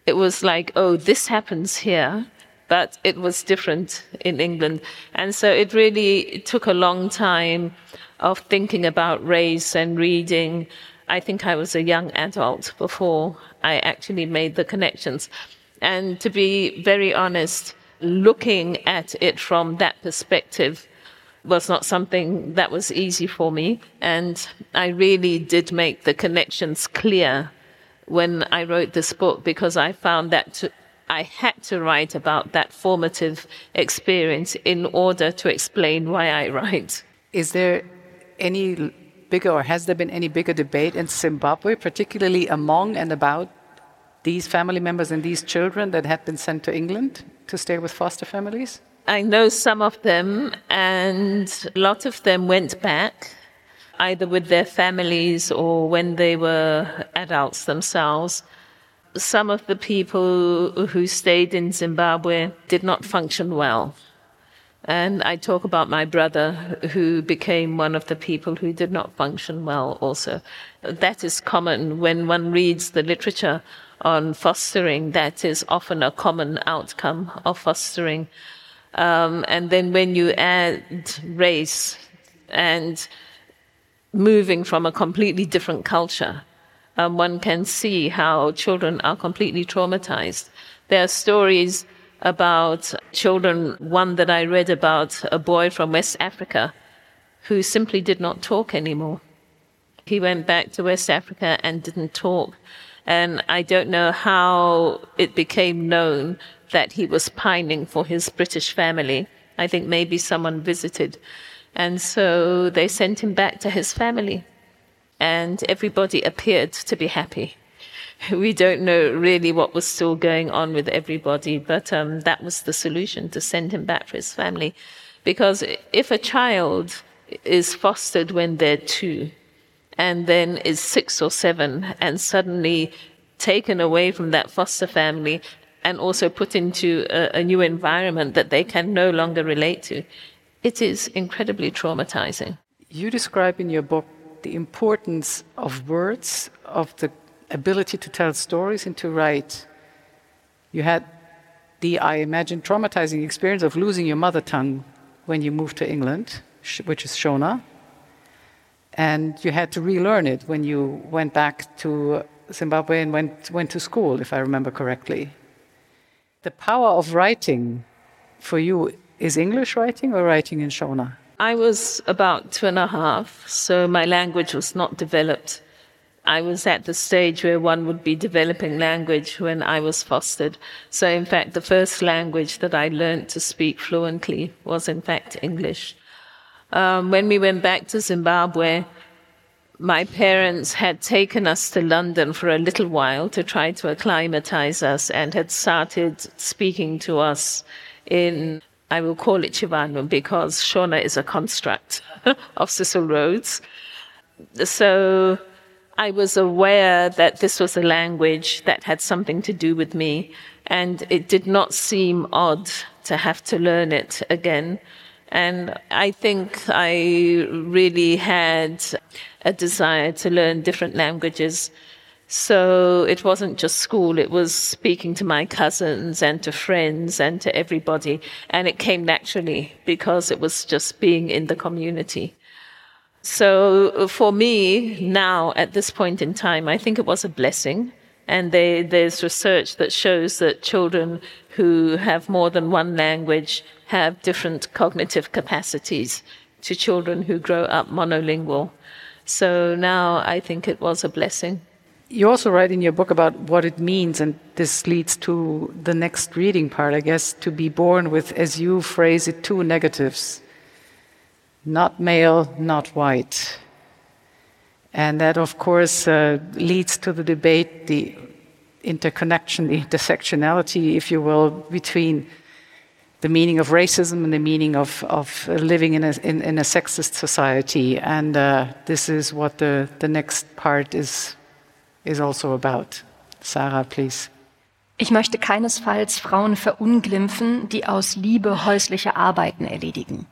Speaker 3: It was like, oh, this happens here but it was different in England. And so it really took a long time of thinking about race and reading. I think I was a young adult before I actually made the connections. And to be very honest, looking at it from that perspective was not something that was easy for me. And I really did make the connections clear when I wrote this book because I found that to, I had to write about that formative experience in order to explain why I write.
Speaker 2: Is there any bigger, or has there been any bigger debate in Zimbabwe, particularly among and about these family members and these children that had been sent to England to stay with foster families?
Speaker 3: I know some of them, and a lot of them went back either with their families or when they were adults themselves. Some of the people who stayed in Zimbabwe did not function well. And I talk about my brother, who became one of the people who did not function well also. That is common when one reads the literature on fostering. That is often a common outcome of fostering. Um, and then when you add race and moving from a completely different culture, um, one can see how children are completely traumatized. There are stories about children, one that I read about a boy from West Africa who simply did not talk anymore. He went back to West Africa and didn't talk. And I don't know how it became known that he was pining for his British family. I think maybe someone visited. And so they sent him back to his family. And everybody appeared to be happy. we don't know really what was still going on with everybody, but um, that was the solution to send him back for his family. Because if a child is fostered when they're two and then is six or seven and suddenly taken away from that foster family and also put into a, a new environment that they can no longer relate to, it is incredibly traumatizing.
Speaker 2: You describe in your book the importance of words, of the ability to tell stories and to write. You had the, I imagine, traumatizing experience of losing your mother tongue when you moved to England, which is Shona. And you had to relearn it when you went back to Zimbabwe and went, went to school, if I remember correctly. The power of writing for you is English writing or writing in Shona?
Speaker 3: I was about two and a half, so my language was not developed I was at the stage where one would be developing language when I was fostered. So, in fact, the first language that I learned to speak fluently was, in fact, English. Um, when we went back to Zimbabwe, my parents had taken us to London for a little while to try to acclimatize us and had started speaking to us in, I will call it Chivano because Shona is a construct of Cecil Rhodes. So I was aware that this was a language that had something to do with me, and it did not seem odd to have to learn it again. And I think I really had a desire to learn different languages. So it wasn't just school, it was speaking to my cousins and to friends and to everybody. And it came naturally because it was just being in the community. So for me now, at this point in time, I think it was a blessing. And they, there's research that shows that children who have more than one language have different cognitive capacities to children who grow up monolingual. So now I think it was a blessing.
Speaker 2: You also write in your book about what it means, and this leads to the next reading part, I guess, to be born with, as you phrase it, two negatives not male, not white. And that, of course, uh, leads to the debate, the interconnection, the intersectionality, if you will, between the meaning of racism and the meaning of, of living in a, in, in a sexist society. And uh, this is what the, the next part is, is also about. Sarah, please.
Speaker 4: Ich möchte keinesfalls Frauen verunglimpfen, die aus Liebe häusliche Arbeiten erledigen.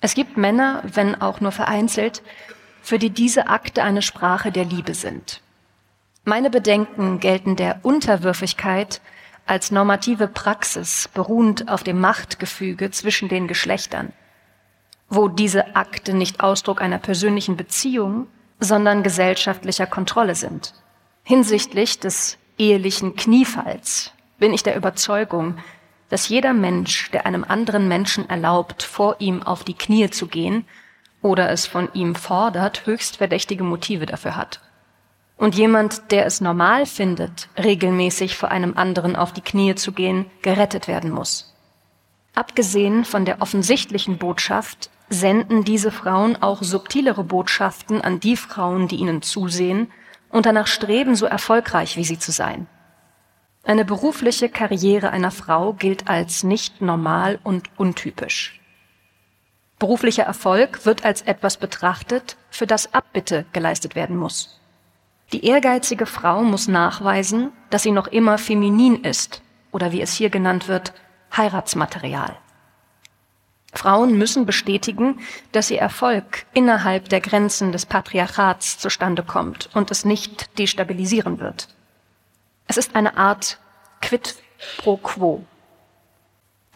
Speaker 4: Es gibt Männer, wenn auch nur vereinzelt, für die diese Akte eine Sprache der Liebe sind. Meine Bedenken gelten der Unterwürfigkeit als normative Praxis beruhend auf dem Machtgefüge zwischen den Geschlechtern, wo diese Akte nicht Ausdruck einer persönlichen Beziehung, sondern gesellschaftlicher Kontrolle sind. Hinsichtlich des ehelichen Kniefalls bin ich der Überzeugung, dass jeder Mensch, der einem anderen Menschen erlaubt, vor ihm auf die Knie zu gehen oder es von ihm fordert, höchst verdächtige Motive dafür hat. und jemand, der es normal findet, regelmäßig vor einem anderen auf die Knie zu gehen, gerettet werden muss. Abgesehen von der offensichtlichen Botschaft senden diese Frauen auch subtilere Botschaften an die Frauen, die ihnen zusehen und danach streben, so erfolgreich wie sie zu sein. Eine berufliche Karriere einer Frau gilt als nicht normal und untypisch. Beruflicher Erfolg wird als etwas betrachtet, für das Abbitte geleistet werden muss. Die ehrgeizige Frau muss nachweisen, dass sie noch immer feminin ist oder wie es hier genannt wird, Heiratsmaterial. Frauen müssen bestätigen, dass ihr Erfolg innerhalb der Grenzen des Patriarchats zustande kommt und es nicht destabilisieren wird. Es ist eine Art Quid pro quo.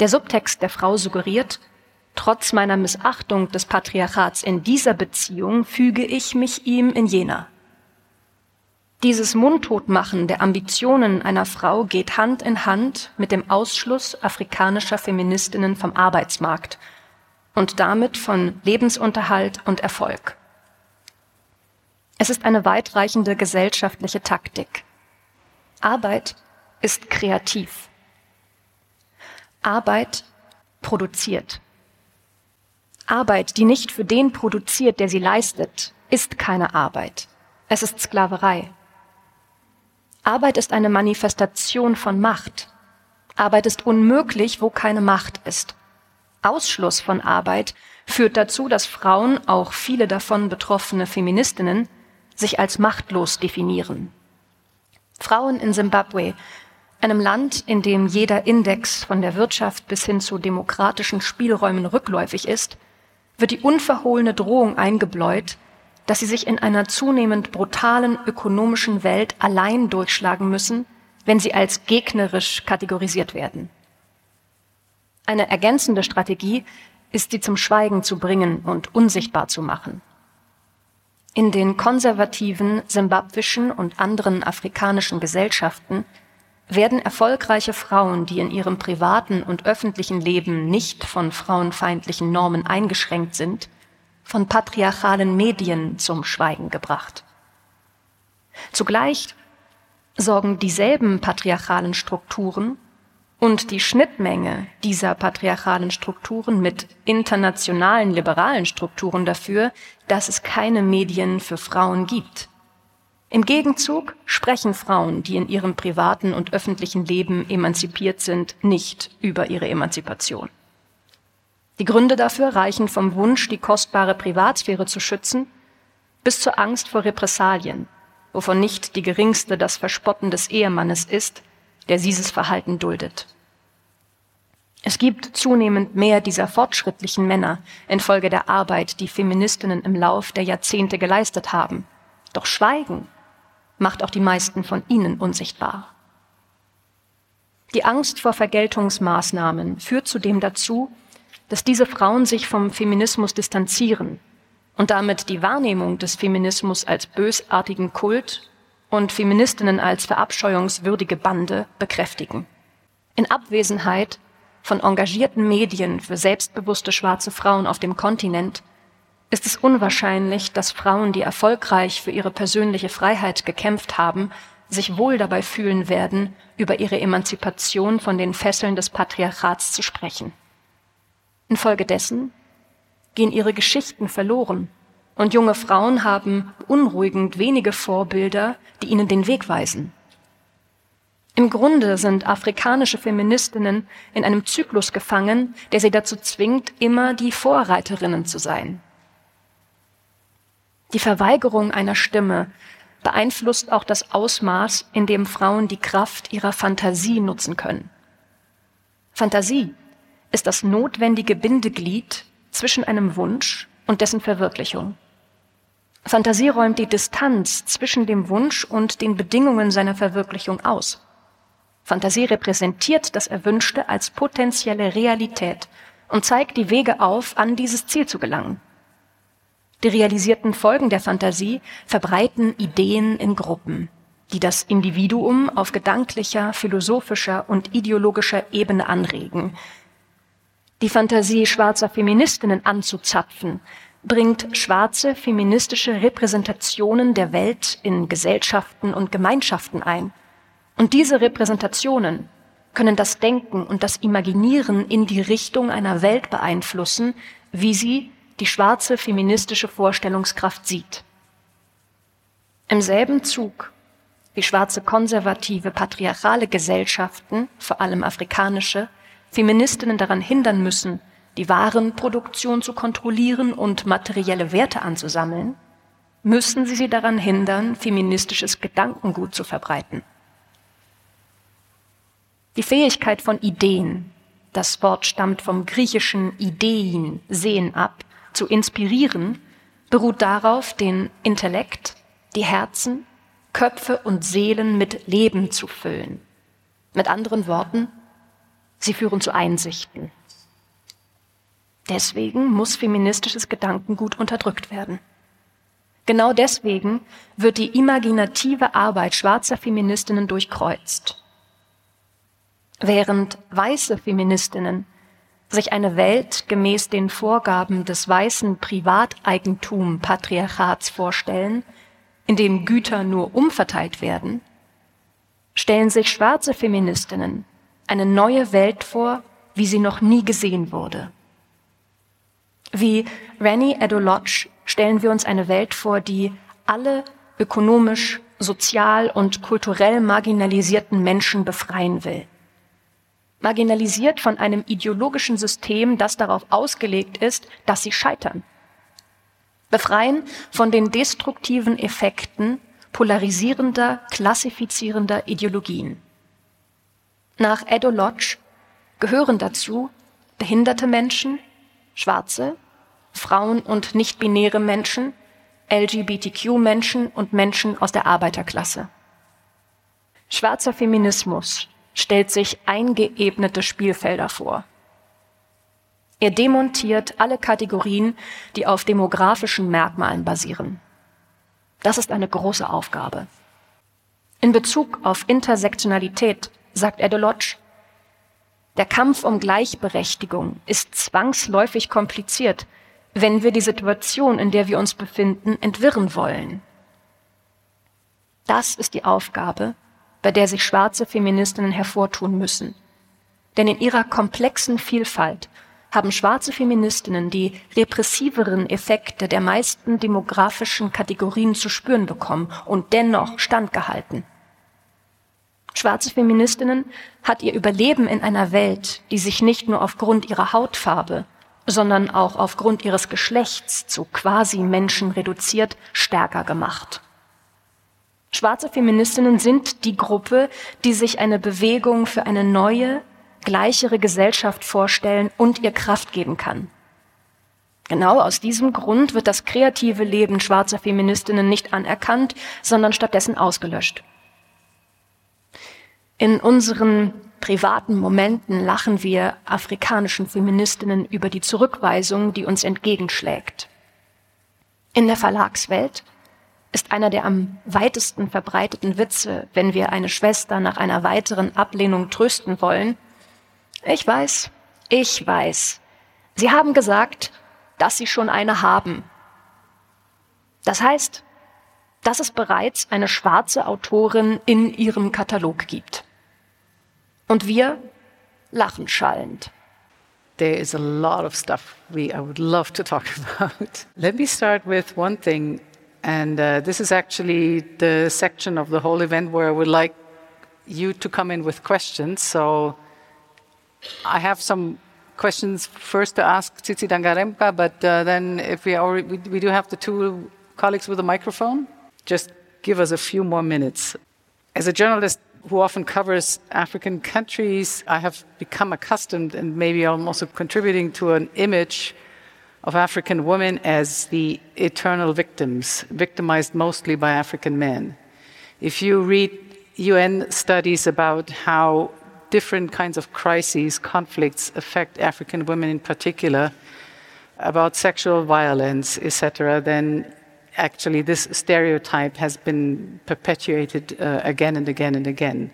Speaker 4: Der Subtext der Frau suggeriert, trotz meiner Missachtung des Patriarchats in dieser Beziehung füge ich mich ihm in jener. Dieses Mundtotmachen der Ambitionen einer Frau geht Hand in Hand mit dem Ausschluss afrikanischer Feministinnen vom Arbeitsmarkt und damit von Lebensunterhalt und Erfolg. Es ist eine weitreichende gesellschaftliche Taktik. Arbeit ist kreativ. Arbeit produziert. Arbeit, die nicht für den produziert, der sie leistet, ist keine Arbeit. Es ist Sklaverei. Arbeit ist eine Manifestation von Macht. Arbeit ist unmöglich, wo keine Macht ist. Ausschluss von Arbeit führt dazu, dass Frauen, auch viele davon betroffene Feministinnen, sich als machtlos definieren. Frauen in Simbabwe, einem Land, in dem jeder Index von der Wirtschaft bis hin zu demokratischen Spielräumen rückläufig ist, wird die unverhohlene Drohung eingebläut, dass sie sich in einer zunehmend brutalen ökonomischen Welt allein durchschlagen müssen, wenn sie als gegnerisch kategorisiert werden. Eine ergänzende Strategie ist sie zum Schweigen zu bringen und unsichtbar zu machen. In den konservativen simbabwischen und anderen afrikanischen Gesellschaften werden erfolgreiche Frauen, die in ihrem privaten und öffentlichen Leben nicht von frauenfeindlichen Normen eingeschränkt sind, von patriarchalen Medien zum Schweigen gebracht. Zugleich sorgen dieselben patriarchalen Strukturen und die Schnittmenge dieser patriarchalen Strukturen mit internationalen liberalen Strukturen dafür, dass es keine Medien für Frauen gibt. Im Gegenzug sprechen Frauen, die in ihrem privaten und öffentlichen Leben emanzipiert sind, nicht über ihre Emanzipation. Die Gründe dafür reichen vom Wunsch, die kostbare Privatsphäre zu schützen, bis zur Angst vor Repressalien, wovon nicht die geringste das Verspotten des Ehemannes ist, der dieses Verhalten duldet. Es gibt zunehmend mehr dieser fortschrittlichen Männer infolge der Arbeit, die Feministinnen im Lauf der Jahrzehnte geleistet haben. Doch Schweigen macht auch die meisten von ihnen unsichtbar. Die Angst vor Vergeltungsmaßnahmen führt zudem dazu, dass diese Frauen sich vom Feminismus distanzieren und damit die Wahrnehmung des Feminismus als bösartigen Kult und Feministinnen als verabscheuungswürdige Bande bekräftigen. In Abwesenheit von engagierten Medien für selbstbewusste schwarze Frauen auf dem Kontinent ist es unwahrscheinlich, dass Frauen, die erfolgreich für ihre persönliche Freiheit gekämpft haben, sich wohl dabei fühlen werden, über ihre Emanzipation von den Fesseln des Patriarchats zu sprechen. Infolgedessen gehen ihre Geschichten verloren und junge Frauen haben beunruhigend wenige Vorbilder, die ihnen den Weg weisen. Im Grunde sind afrikanische Feministinnen in einem Zyklus gefangen, der sie dazu zwingt, immer die Vorreiterinnen zu sein. Die Verweigerung einer Stimme beeinflusst auch das Ausmaß, in dem Frauen die Kraft ihrer Fantasie nutzen können. Fantasie ist das notwendige Bindeglied zwischen einem Wunsch und dessen Verwirklichung. Fantasie räumt die Distanz zwischen dem Wunsch und den Bedingungen seiner Verwirklichung aus. Fantasie repräsentiert das Erwünschte als potenzielle Realität und zeigt die Wege auf, an dieses Ziel zu gelangen. Die realisierten Folgen der Fantasie verbreiten Ideen in Gruppen, die das Individuum auf gedanklicher, philosophischer und ideologischer Ebene anregen, die Fantasie schwarzer Feministinnen anzuzapfen, bringt schwarze feministische Repräsentationen der Welt in Gesellschaften und Gemeinschaften ein. Und diese Repräsentationen können das Denken und das Imaginieren in die Richtung einer Welt beeinflussen, wie sie die schwarze feministische Vorstellungskraft sieht. Im selben Zug wie schwarze konservative patriarchale Gesellschaften, vor allem afrikanische, Feministinnen daran hindern müssen, die Warenproduktion zu kontrollieren und materielle Werte anzusammeln, müssen sie sie daran hindern, feministisches Gedankengut zu verbreiten. Die Fähigkeit von Ideen, das Wort stammt vom griechischen Ideen, sehen ab, zu inspirieren, beruht darauf, den Intellekt, die Herzen, Köpfe und Seelen mit Leben zu füllen. Mit anderen Worten, sie führen zu Einsichten. Deswegen muss feministisches Gedankengut unterdrückt werden. Genau deswegen wird die imaginative Arbeit schwarzer Feministinnen durchkreuzt. Während weiße Feministinnen sich eine Welt gemäß den Vorgaben des weißen Privateigentum-Patriarchats vorstellen, in dem Güter nur umverteilt werden, stellen sich schwarze Feministinnen eine neue Welt vor, wie sie noch nie gesehen wurde. Wie Rani Edolodge stellen wir uns eine Welt vor, die alle ökonomisch, sozial und kulturell marginalisierten Menschen befreien will. Marginalisiert von einem ideologischen System, das darauf ausgelegt ist, dass sie scheitern. Befreien von den destruktiven Effekten polarisierender, klassifizierender Ideologien. Nach Edo Lodge gehören dazu behinderte Menschen, Schwarze, Frauen und nicht-binäre Menschen, LGBTQ-Menschen und Menschen aus der Arbeiterklasse. Schwarzer Feminismus stellt sich eingeebnete Spielfelder vor. Er demontiert alle Kategorien, die auf demografischen Merkmalen basieren. Das ist eine große Aufgabe. In Bezug auf Intersektionalität sagt Edelodge, der Kampf um Gleichberechtigung ist zwangsläufig kompliziert, wenn wir die Situation, in der wir uns befinden, entwirren wollen. Das ist die Aufgabe, bei der sich schwarze Feministinnen hervortun müssen. Denn in ihrer komplexen Vielfalt haben schwarze Feministinnen die repressiveren Effekte der meisten demografischen Kategorien zu spüren bekommen und dennoch standgehalten. Schwarze Feministinnen hat ihr Überleben in einer Welt, die sich nicht nur aufgrund ihrer Hautfarbe, sondern auch aufgrund ihres Geschlechts zu quasi Menschen reduziert, stärker gemacht. Schwarze Feministinnen sind die Gruppe, die sich eine Bewegung für eine neue, gleichere Gesellschaft vorstellen und ihr Kraft geben kann. Genau aus diesem Grund wird das kreative Leben schwarzer Feministinnen nicht anerkannt, sondern stattdessen ausgelöscht. In unseren privaten Momenten lachen wir afrikanischen Feministinnen über die Zurückweisung, die uns entgegenschlägt. In der Verlagswelt ist einer der am weitesten verbreiteten Witze, wenn wir eine Schwester nach einer weiteren Ablehnung trösten wollen. Ich weiß, ich weiß. Sie haben gesagt, dass Sie schon eine haben. Das heißt, dass es bereits eine schwarze Autorin in Ihrem Katalog gibt. Und wir lachen schallend.
Speaker 2: There is a lot of stuff we I would love to talk about. Let me start with one thing, and uh, this is actually the section of the whole event where I would like you to come in with questions. So I have some questions first to ask Tsitsi Dangarembga, but uh, then if we, already, we, we do have the two colleagues with a microphone, just give us a few more minutes. As a journalist, who often covers African countries, I have become accustomed, and maybe I'm also contributing to an image of African women as the eternal victims, victimized mostly by African men. If you read UN studies about how different kinds of crises, conflicts affect African women in particular, about sexual violence, etc., then actually this stereotype has been perpetuated uh, again and again and again.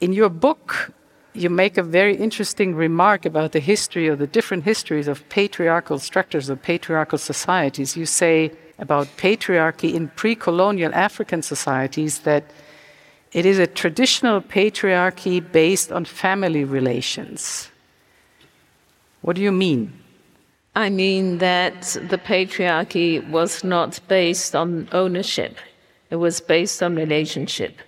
Speaker 2: In your book, you make a very interesting remark about the history or the different histories of patriarchal structures of patriarchal societies. You say about patriarchy in pre colonial African societies that it is a traditional patriarchy based on family relations. What do you mean?
Speaker 3: I mean that the patriarchy was not based on ownership, it was based on relationship.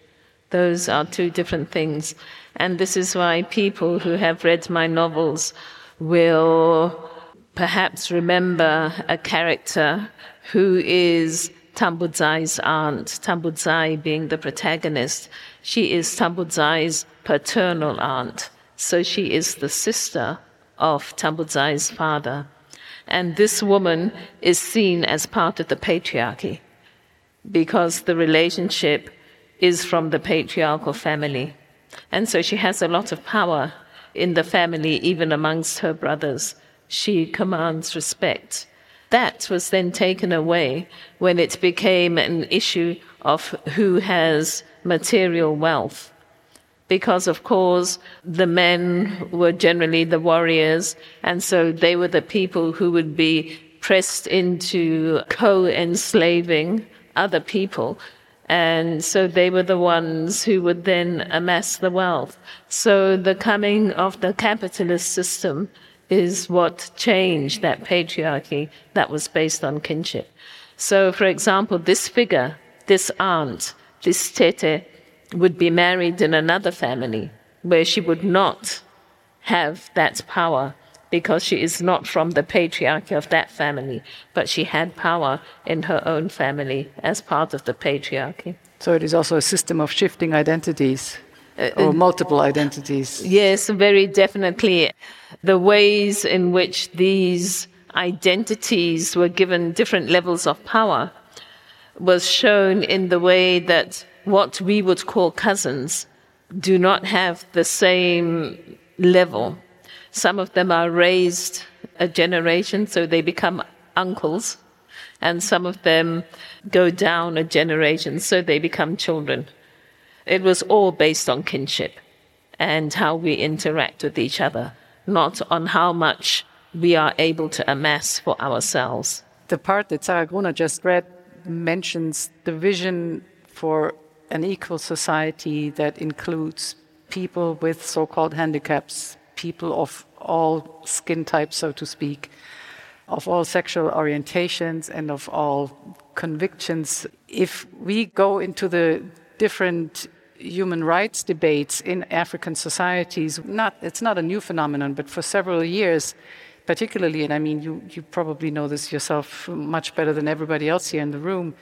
Speaker 3: Those are two different things. And this is why people who have read my novels will perhaps remember a character who is Tambudzai's aunt, Tambudzai being the protagonist. She is Tambudzai's paternal aunt. So she is the sister of Tambudzai's father. And this woman is seen as part of the patriarchy because the relationship is from the patriarchal family. And so she has a lot of power in the family, even amongst her brothers. She commands respect. That was then taken away when it became an issue of who has material wealth. Because, of course, the men were generally the warriors, and so they were the people who would be pressed into co enslaving other people and so they were the ones who would then amass the wealth. So the coming of the capitalist system is what changed that patriarchy that was based on kinship. So, for example, this figure, this aunt, this tete, would be married in another family where she would not have that power because she is not from the patriarchy of that family, but she had power in her own family as part of the patriarchy.
Speaker 2: So it is also a system of shifting identities. Uh, or multiple identities.
Speaker 3: Yes, very definitely. The ways in which these identities were given different levels of power was shown in the way that what we would call cousins do not have the same level some of them are raised a generation, so they become uncles. And some of them go down a generation, so they become children. It was all based on kinship and how we interact with each other, not on how much we are able to amass for ourselves.
Speaker 2: The part that Sarah Grunert just read mentions the vision for an equal society that includes people with so called handicaps, people of all skin types, so to speak, of all sexual orientations and of all convictions. If we go into the different human rights debates in African societies, not, it's not a new phenomenon, but for several years, particularly, and I mean, you, you probably know this yourself much better than everybody else here in the room,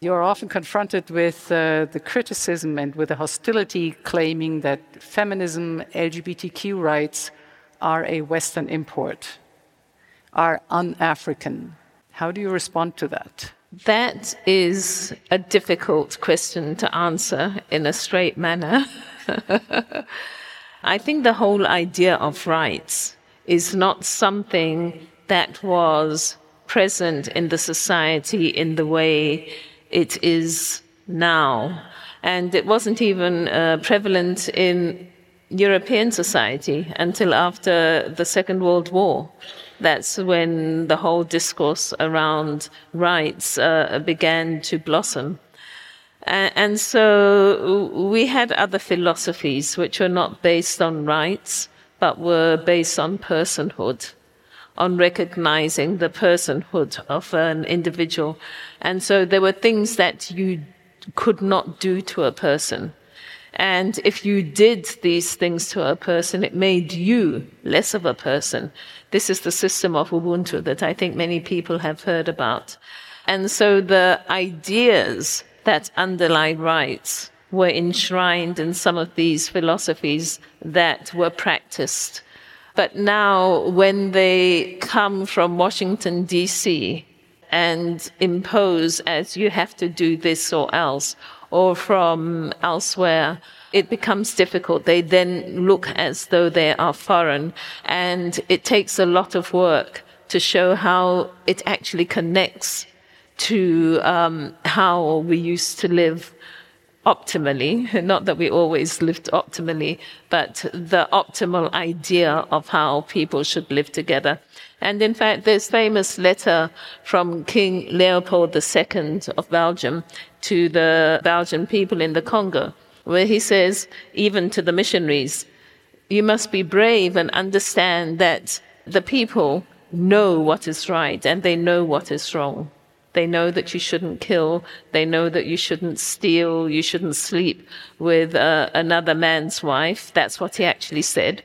Speaker 2: you're often confronted with uh, the criticism and with the hostility claiming that feminism, LGBTQ rights are a Western import, are un African. How do you respond to that?
Speaker 3: That is a difficult question to answer in a straight manner. I think the whole idea of rights is not something that was present in the society in the way it is now. And it wasn't even uh, prevalent in European society until after the Second World War. That's when the whole discourse around rights uh, began to blossom. and so we had other philosophies which were not based on rights, but were based on personhood, on recognizing the personhood of an individual. And so there were things that you could not do to a person. And if you did these things to a person, it made you less of a person. This is the system of Ubuntu that I think many people have heard about. And so the ideas that underlie rights were enshrined in some of these philosophies that were practiced. But now, when they come from Washington, D.C., and impose as you have to do this or else, or from elsewhere, it becomes difficult. They then look as though they are foreign, and it takes a lot of work to show how it actually connects to um, how we used to live optimally, not that we always lived optimally, but the optimal idea of how people should live together. And in fact, this famous letter from King Leopold II of Belgium to the Belgian people in the Congo, where he says, even to the missionaries, you must be brave and understand that the people know what is right and they know what is wrong. They know that you shouldn't kill. They know that you shouldn't steal. You shouldn't sleep with uh, another man's wife. That's what he actually said.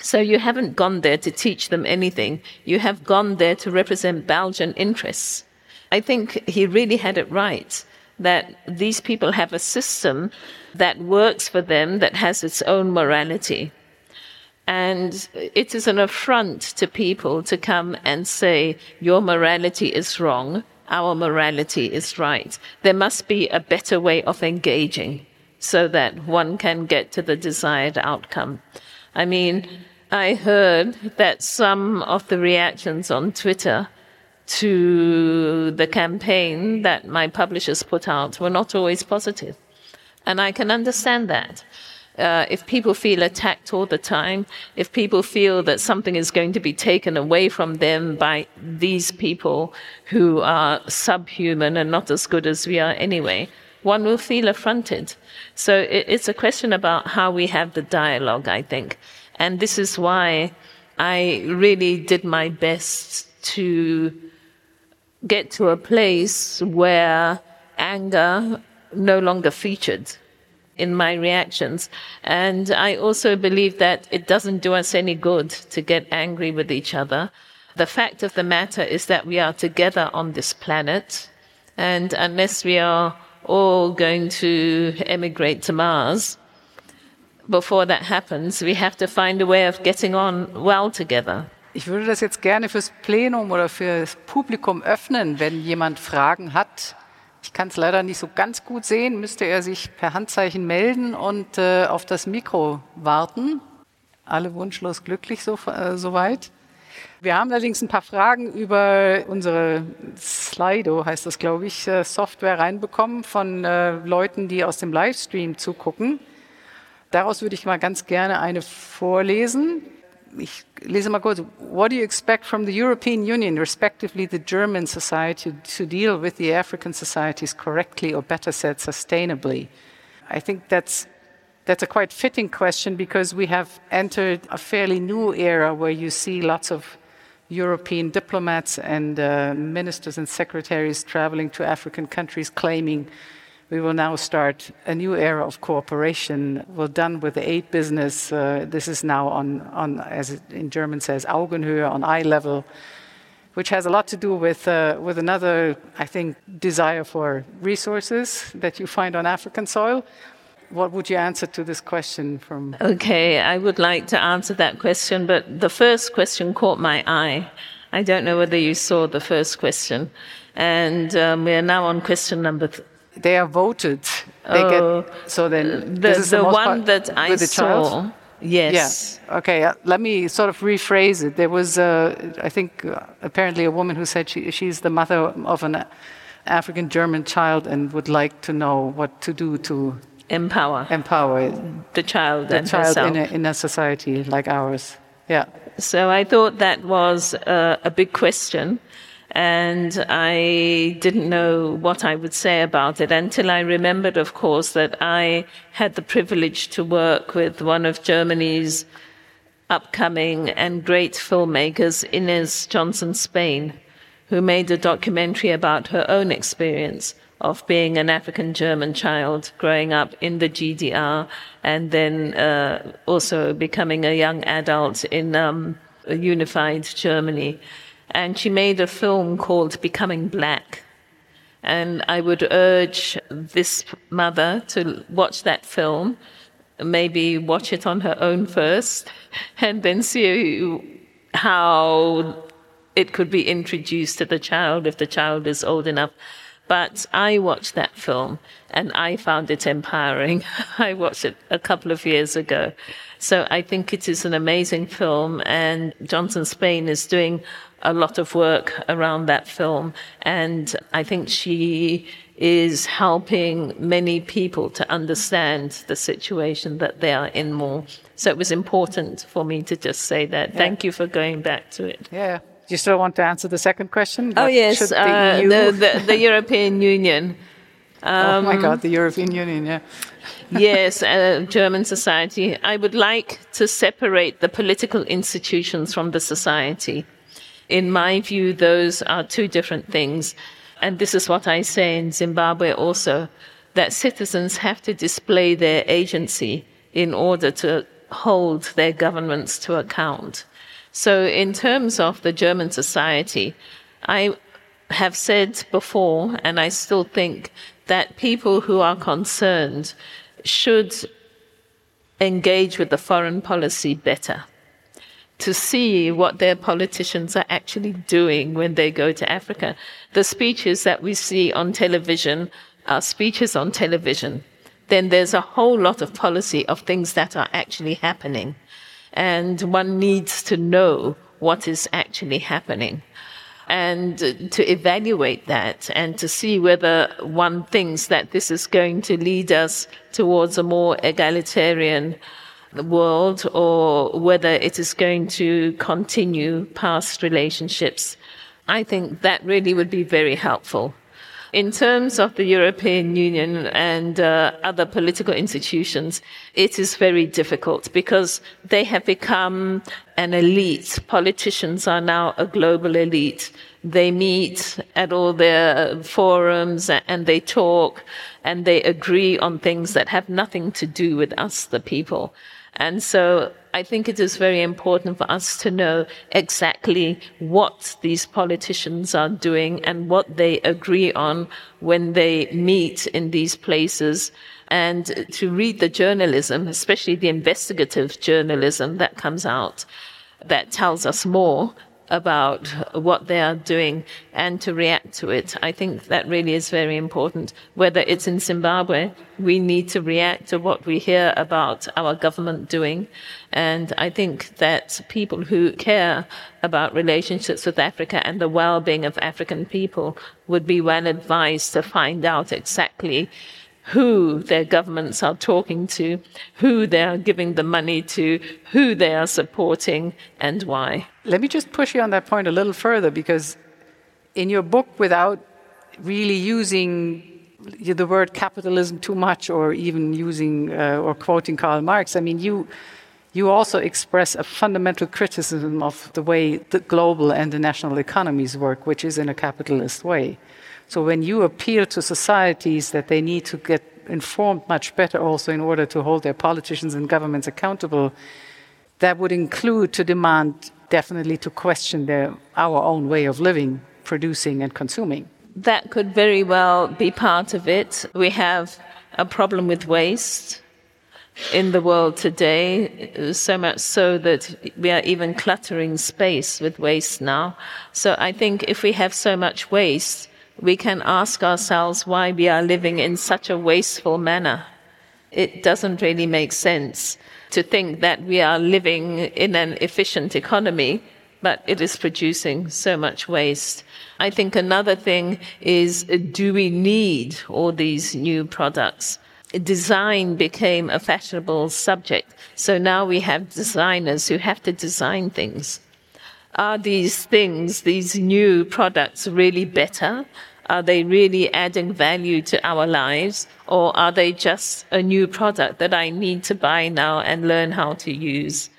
Speaker 3: So you haven't gone there to teach them anything. You have gone there to represent Belgian interests. I think he really had it right that these people have a system that works for them, that has its own morality. And it is an affront to people to come and say, your morality is wrong, our morality is right. There must be a better way of engaging so that one can get to the desired outcome. I mean, I heard that some of the reactions on Twitter to the campaign that my publishers put out were not always positive. And I can understand that. Uh, if people feel attacked all the time, if people feel that something is going to be taken away from them by these people who are subhuman and not as good as we are anyway, one will feel affronted. So it, it's a question about how we have the dialogue, I think. And this is why I really did my best to get to a place where anger no longer featured in my reactions. And I also believe that it doesn't do us any good to get angry with each other. The fact of the matter is that we are together on this planet. And unless we are all going to emigrate to Mars, before that happens, we have to find a way of getting on well together.
Speaker 2: Ich würde das jetzt gerne fürs Plenum oder fürs Publikum öffnen, wenn jemand Fragen hat. Ich kann es leider nicht so ganz gut sehen, müsste er sich per Handzeichen melden und äh, auf das Mikro warten. Alle wunschlos glücklich so, äh, soweit. Wir haben allerdings ein paar Fragen über unsere Slido, heißt das, glaube ich, äh, Software reinbekommen von äh, Leuten, die aus dem Livestream zugucken. Daraus würde ich mal ganz gerne eine vorlesen. Ich lese mal kurz. What do you expect from the European Union, respectively the German society, to deal with the African societies correctly or better said, sustainably? I think that's that's a quite fitting question because we have entered a fairly new era where you see lots of European diplomats and uh, ministers and secretaries traveling to African countries claiming we will now start a new era of cooperation. We're done with the aid business. Uh, this is now on, on, as it in German says, Augenhöhe, on eye level, which has a lot to do with, uh, with another, I think, desire for resources that you find on African soil. What would you answer to this question from?
Speaker 3: Okay, I would like to answer that question, but the first question caught my eye. I don't know whether you saw the first question. And um, we are now on question number th-
Speaker 2: they are voted. They
Speaker 3: Oh,
Speaker 2: get so then
Speaker 3: the,
Speaker 2: this is
Speaker 3: the
Speaker 2: most
Speaker 3: one that I
Speaker 2: with the
Speaker 3: saw.
Speaker 2: child?
Speaker 3: Yes.
Speaker 2: Yeah. Okay. Uh, let me sort of rephrase it. There was, uh, I think, uh, apparently a woman who said she, she's the mother of an African German child and would like to know what to do to
Speaker 3: Empower
Speaker 2: empower
Speaker 3: the child
Speaker 2: the
Speaker 3: and
Speaker 2: child
Speaker 3: herself.
Speaker 2: in a, in a society like ours. Yeah.
Speaker 3: So I thought that was uh, a big question, and I didn't know what I would say about it until I remembered, of course, that I had the privilege to work with one of Germany's upcoming and great filmmakers, Ines Johnson Spain, who made a documentary about her own experience of being an African German child growing up in the GDR and then uh, also becoming a young adult in um, a unified Germany. And she made a film called Becoming Black. And I would urge this mother to watch that film, maybe watch it on her own first, and then see how it could be introduced to the child if the child is old enough. But I watched that film and I found it empowering. I watched it a couple of years ago. So I think it is an amazing film and Johnson Spain is doing a lot of work around that film. And I think she is helping many people to understand the situation that they are in more. So it was important for me to just say that. Yeah. Thank you for going back to it.
Speaker 2: Yeah. Do you still want to answer the second question?
Speaker 3: Oh, yes. The, uh, the, the, the, European Union.
Speaker 2: Um, oh, my God, the European Union, yeah.
Speaker 3: yes, uh, German society. I would like to separate the political institutions from the society. In my view, those are two different things and this is what I say in Zimbabwe also, that citizens have to display their agency in order to hold their governments to account. So, in terms of the German society, I have said before, and I still think that people who are concerned should engage with the foreign policy better to see what their politicians are actually doing when they go to Africa. The speeches that we see on television are speeches on television. Then there's a whole lot of policy of things that are actually happening. And one needs to know what is actually happening and to evaluate that and to see whether one thinks that this is going to lead us towards a more egalitarian the world or whether it is going to continue past relationships. I think that really would be very helpful. In terms of the European Union and uh, other political institutions, it is very difficult because they have become an elite. Politicians are now a global elite. They meet at all their forums and they talk and they agree on things that have nothing to do with us, the people. And so I think it is very important for us to know exactly what these politicians are doing and what they agree on when they meet in these places. And to read the journalism, especially the investigative journalism that comes out that tells us more about what they are doing and to react to it. I think that really is very important. Whether it's in Zimbabwe, we need to react to what we hear about our government doing. And I think that people who care about relationships with Africa and the well-being of African people would be well advised to find out exactly who their governments are talking to, who they are giving the money to, who they are supporting, and why.
Speaker 2: Let me just push you on that point a little further because in your book, without really using the word capitalism too much or even using uh, or quoting Karl Marx, I mean, you. You also express a fundamental criticism of the way the global and the national economies work, which is in a capitalist way. So when you appeal to societies that they need to get informed much better also in order to hold their politicians and governments accountable, that would include to demand definitely to question their, our own way of living, producing and consuming.
Speaker 3: That could very well be part of it. We have a problem with waste in the world today, so much so that we are even cluttering space with waste now. So I think if we have so much waste, we can ask ourselves why we are living in such a wasteful manner. It doesn't really make sense to think that we are living in an efficient economy, but it is producing so much waste. I think another thing is do we need all these new products? Design became a fashionable subject. So now we have designers who have to design things. Are these things, these new products, really better? Are they really adding value to our lives? Or are they just a new product that I need to buy now and learn how to use?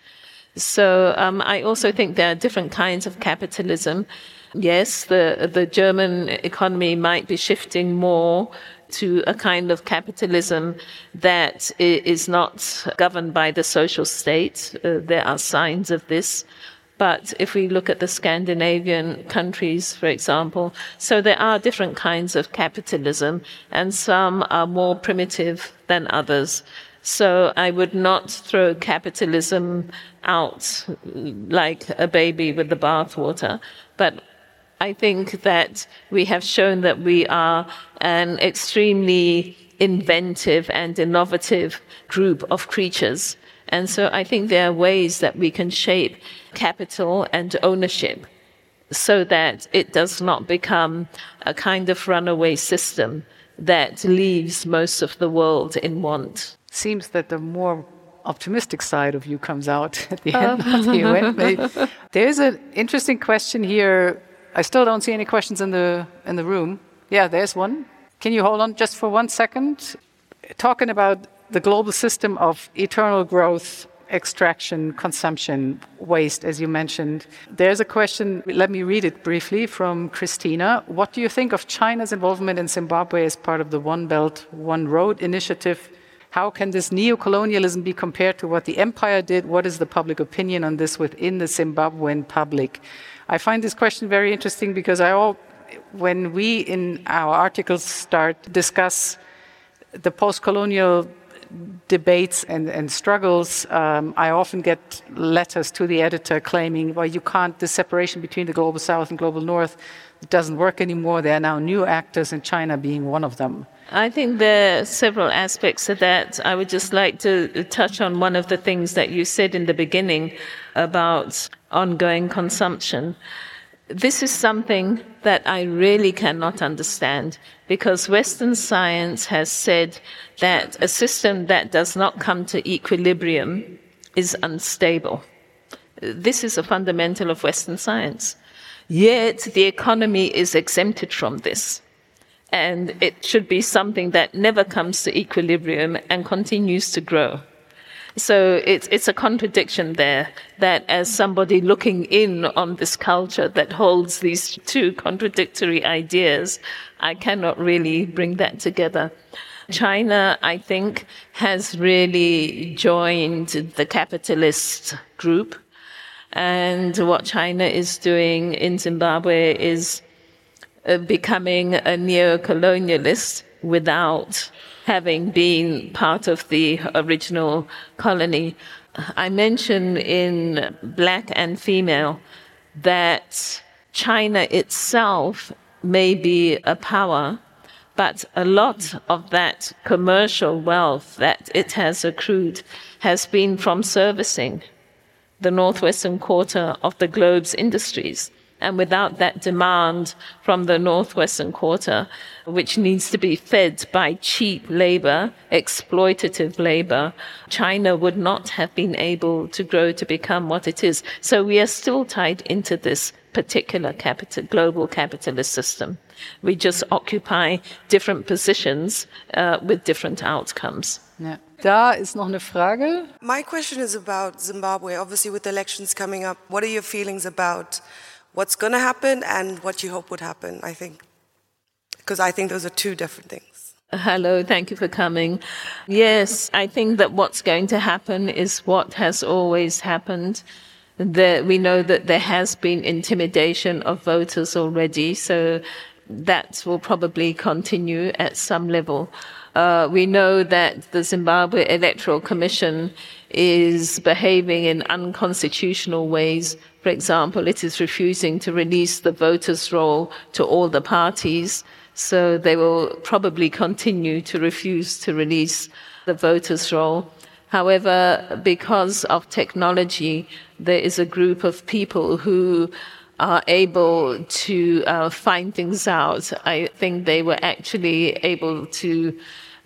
Speaker 3: So um, I also think there are different kinds of capitalism. Yes, the, the German economy might be shifting more to a kind of capitalism that is not governed by the social state. Uh, there are signs of this. But if we look at the Scandinavian countries, for example, so there are different kinds of capitalism, and some are more primitive than others. So I would not throw capitalism out like a baby with the bathwater, but I think that we have shown that we are an extremely inventive and innovative group of creatures. And so I think there are ways that we can shape capital and ownership so that it does not become a kind of runaway system that leaves most of the world in want.
Speaker 2: Seems that the more optimistic side of you comes out at the end of the event. There's an interesting question here. I still don't see any questions in the in the room. Yeah, there's one. Can you hold on just for one second? Talking about the global system of eternal growth, extraction, consumption, waste, as you mentioned. There's a question, let me read it briefly from Christina. What do you think of China's involvement in Zimbabwe as part of the One Belt, One Road initiative? How can this neo-colonialism be compared to what the empire did? What is the public opinion on this within the Zimbabwean public? I find this question very interesting because I all, when we in our articles start discuss the post-colonial debates and, and struggles, um, I often get letters to the editor claiming, well, you can't, the separation between the global south and global north doesn't work anymore. There are now new actors, and China being one of them.
Speaker 3: I think there are several aspects of that. I would just like to touch on one of the things that you said in the beginning about ongoing consumption. This is something that I really cannot understand because Western science has said that a system that does not come to equilibrium is unstable. This is a fundamental of Western science. Yet the economy is exempted from this and it should be something that never comes to equilibrium and continues to grow. So it's, it's a contradiction there that as somebody looking in on this culture that holds these two contradictory ideas, I cannot really bring that together. China, I think, has really joined the capitalist group. And what China is doing in Zimbabwe is uh, becoming a neo-colonialist without having been part of the original colony. I mentioned in Black and Female that China itself may be a power, but a lot of that commercial wealth that it has accrued has been from servicing the northwestern quarter of the globe's industries. And without that demand from the northwestern quarter, which needs to be fed by cheap labor, exploitative labor, China would not have been able to grow to become what it is. So we are still tied into this particular capital, global capitalist system. We just occupy different positions uh, with different outcomes.
Speaker 2: Yeah. Da ist noch eine Frage.
Speaker 5: My question is about Zimbabwe. Obviously, with elections coming up, what are your feelings about what's going to happen and what you hope would happen, I think. Because I think those are two different things.
Speaker 3: Hello, thank you for coming. Yes, I think that what's going to happen is what has always happened. That we know that there has been intimidation of voters already, so that will probably continue at some level. Uh, we know that the Zimbabwe Electoral Commission is behaving in unconstitutional ways. For example, it is refusing to release the voters' roll to all the parties. So they will probably continue to refuse to release the voters' roll. However, because of technology, there is a group of people who are able to uh, find things out. I think they were actually able to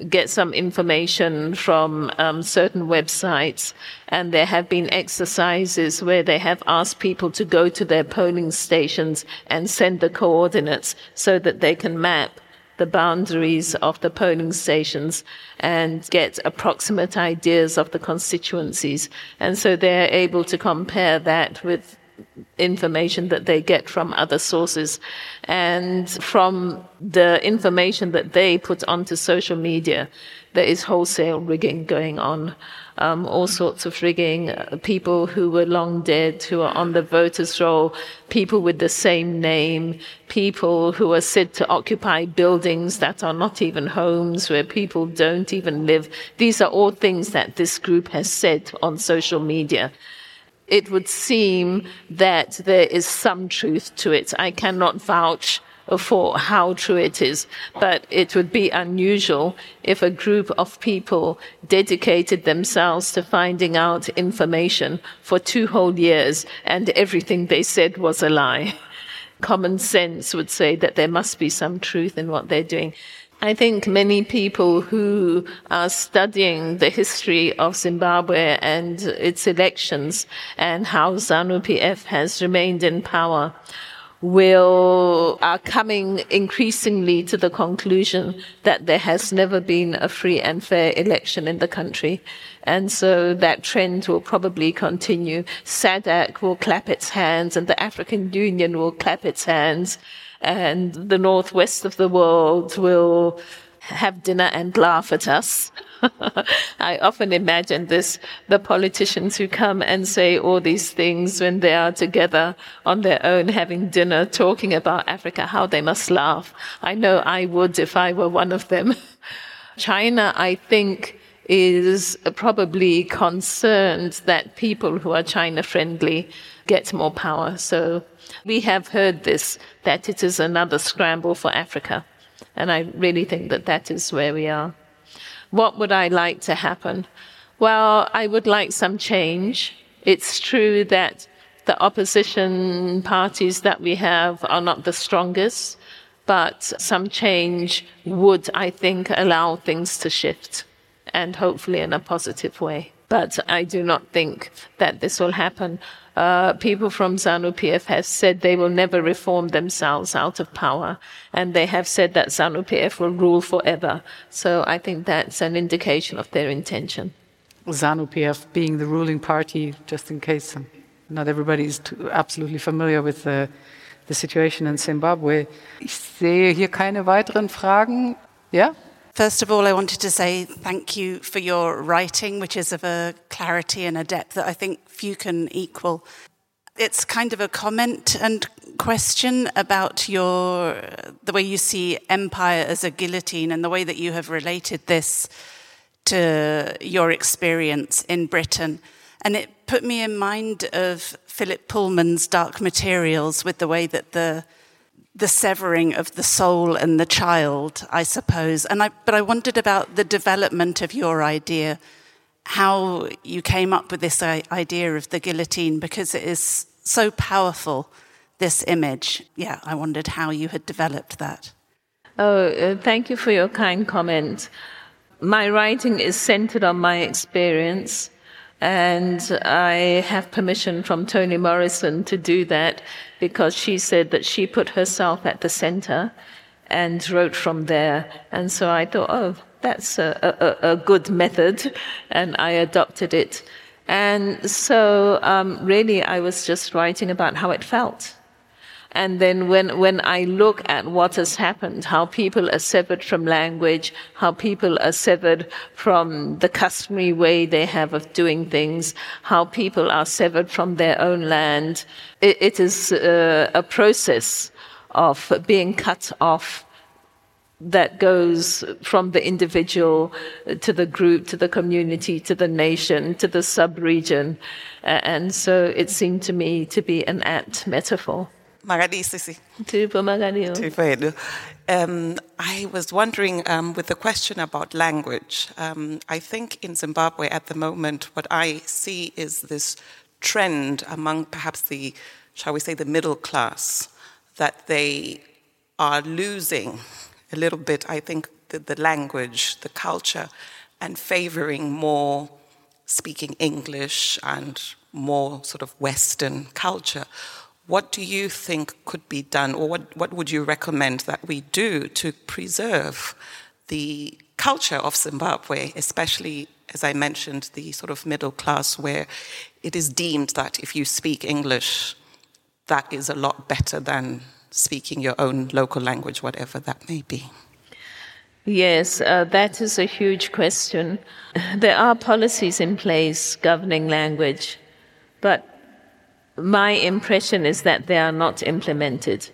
Speaker 3: get some information from um, certain websites. And there have been exercises where they have asked people to go to their polling stations and send the coordinates so that they can map the boundaries of the polling stations and get approximate ideas of the constituencies. And so they're able to compare that with information that they get from other sources. And from the information that they put onto social media there is wholesale rigging going on um, all sorts of rigging uh, people who were long dead who are on the voters roll people with the same name people who are said to occupy buildings that are not even homes where people don't even live. These are all things that this group has said on social media it would seem that there is some truth to it. I cannot vouch for how true it is, but it would be unusual if a group of people dedicated themselves to finding out information for two whole years and everything they said was a lie. Common sense would say that there must be some truth in what they're doing. I think many people who are studying the history of Zimbabwe and its elections and how ZANU PF has remained in power will are coming increasingly to the conclusion that there has never been a free and fair election in the country. And so that trend will probably continue. SADC will clap its hands and the African Union will clap its hands and the northwest of the world will have dinner and laugh at us. I often imagine this the politicians who come and say all these things when they are together on their own having dinner, talking about Africa, how they must laugh. I know I would if I were one of them. China, I think, is probably concerned that people who are China friendly get more power. So we have heard this, that it is another scramble for Africa. And I really think that that is where we are. What would I like to happen? Well, I would like some change. It's true that the opposition parties that we have are not the strongest, but some change would, I think, allow things to shift and hopefully in a positive way. But I do not think that this will happen. Uh, people from ZANU PF have said they will never reform themselves out of power, and they have said that ZANU PF will rule forever. So I think that's an indication of their intention.
Speaker 2: ZANU PF being the ruling party, just in case not everybody is absolutely familiar with the, the situation in Zimbabwe. Ich sehe hier keine weiteren Fragen. Ja?
Speaker 6: First of all, I wanted to say thank you for your writing, which is of a clarity and a depth that I think few can equal. It's kind of a comment and question about your the way you see empire as a guillotine and the way that you have related this to your experience in Britain. And it put me in mind of Philip Pullman's Dark Materials with the way that the the severing of the soul and the child, I suppose. And I, but I wondered about the development of your idea, how you came up with this idea of the guillotine, because it is so powerful, this image. Yeah, I wondered how you had developed that.
Speaker 3: Oh, uh, thank you for your kind comment. My writing is centered on my experience. And I have permission from Toni Morrison to do that because she said that she put herself at the center and wrote from there. And so I thought, oh, that's a, a, a good method, and I adopted it. And so, um, really, I was just writing about how it felt. And then when, when I look at what has happened, how people are severed from language, how people are severed from the customary way they have of doing things, how people are severed from their own land, it, it is uh, a process of being cut off that goes from the individual to the group, to the community, to the nation, to the sub-region. And so it seemed to me to be an apt metaphor.
Speaker 7: Magadisisi.
Speaker 3: Tupo
Speaker 7: Magadio. Um, I was wondering um, with the question about language. Um, I think in Zimbabwe at the moment, what I see is this trend among perhaps the, shall we say, the middle class, that they are losing a little bit, I think, the, the language, the culture, and favoring more speaking English and more sort of Western culture what do you think could be done, or what, what would you recommend that we do to preserve the culture of Zimbabwe, especially, as I mentioned, the sort of middle class, where it is deemed that if you speak English, that is a lot better than speaking your own local language, whatever that may be?
Speaker 3: Yes, uh, that is a huge question. There are policies in place governing language, but my impression is that they are not implemented.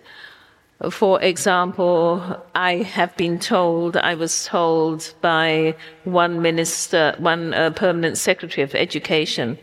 Speaker 3: For example, I have been told, I was told by one minister, one uh, permanent secretary of education,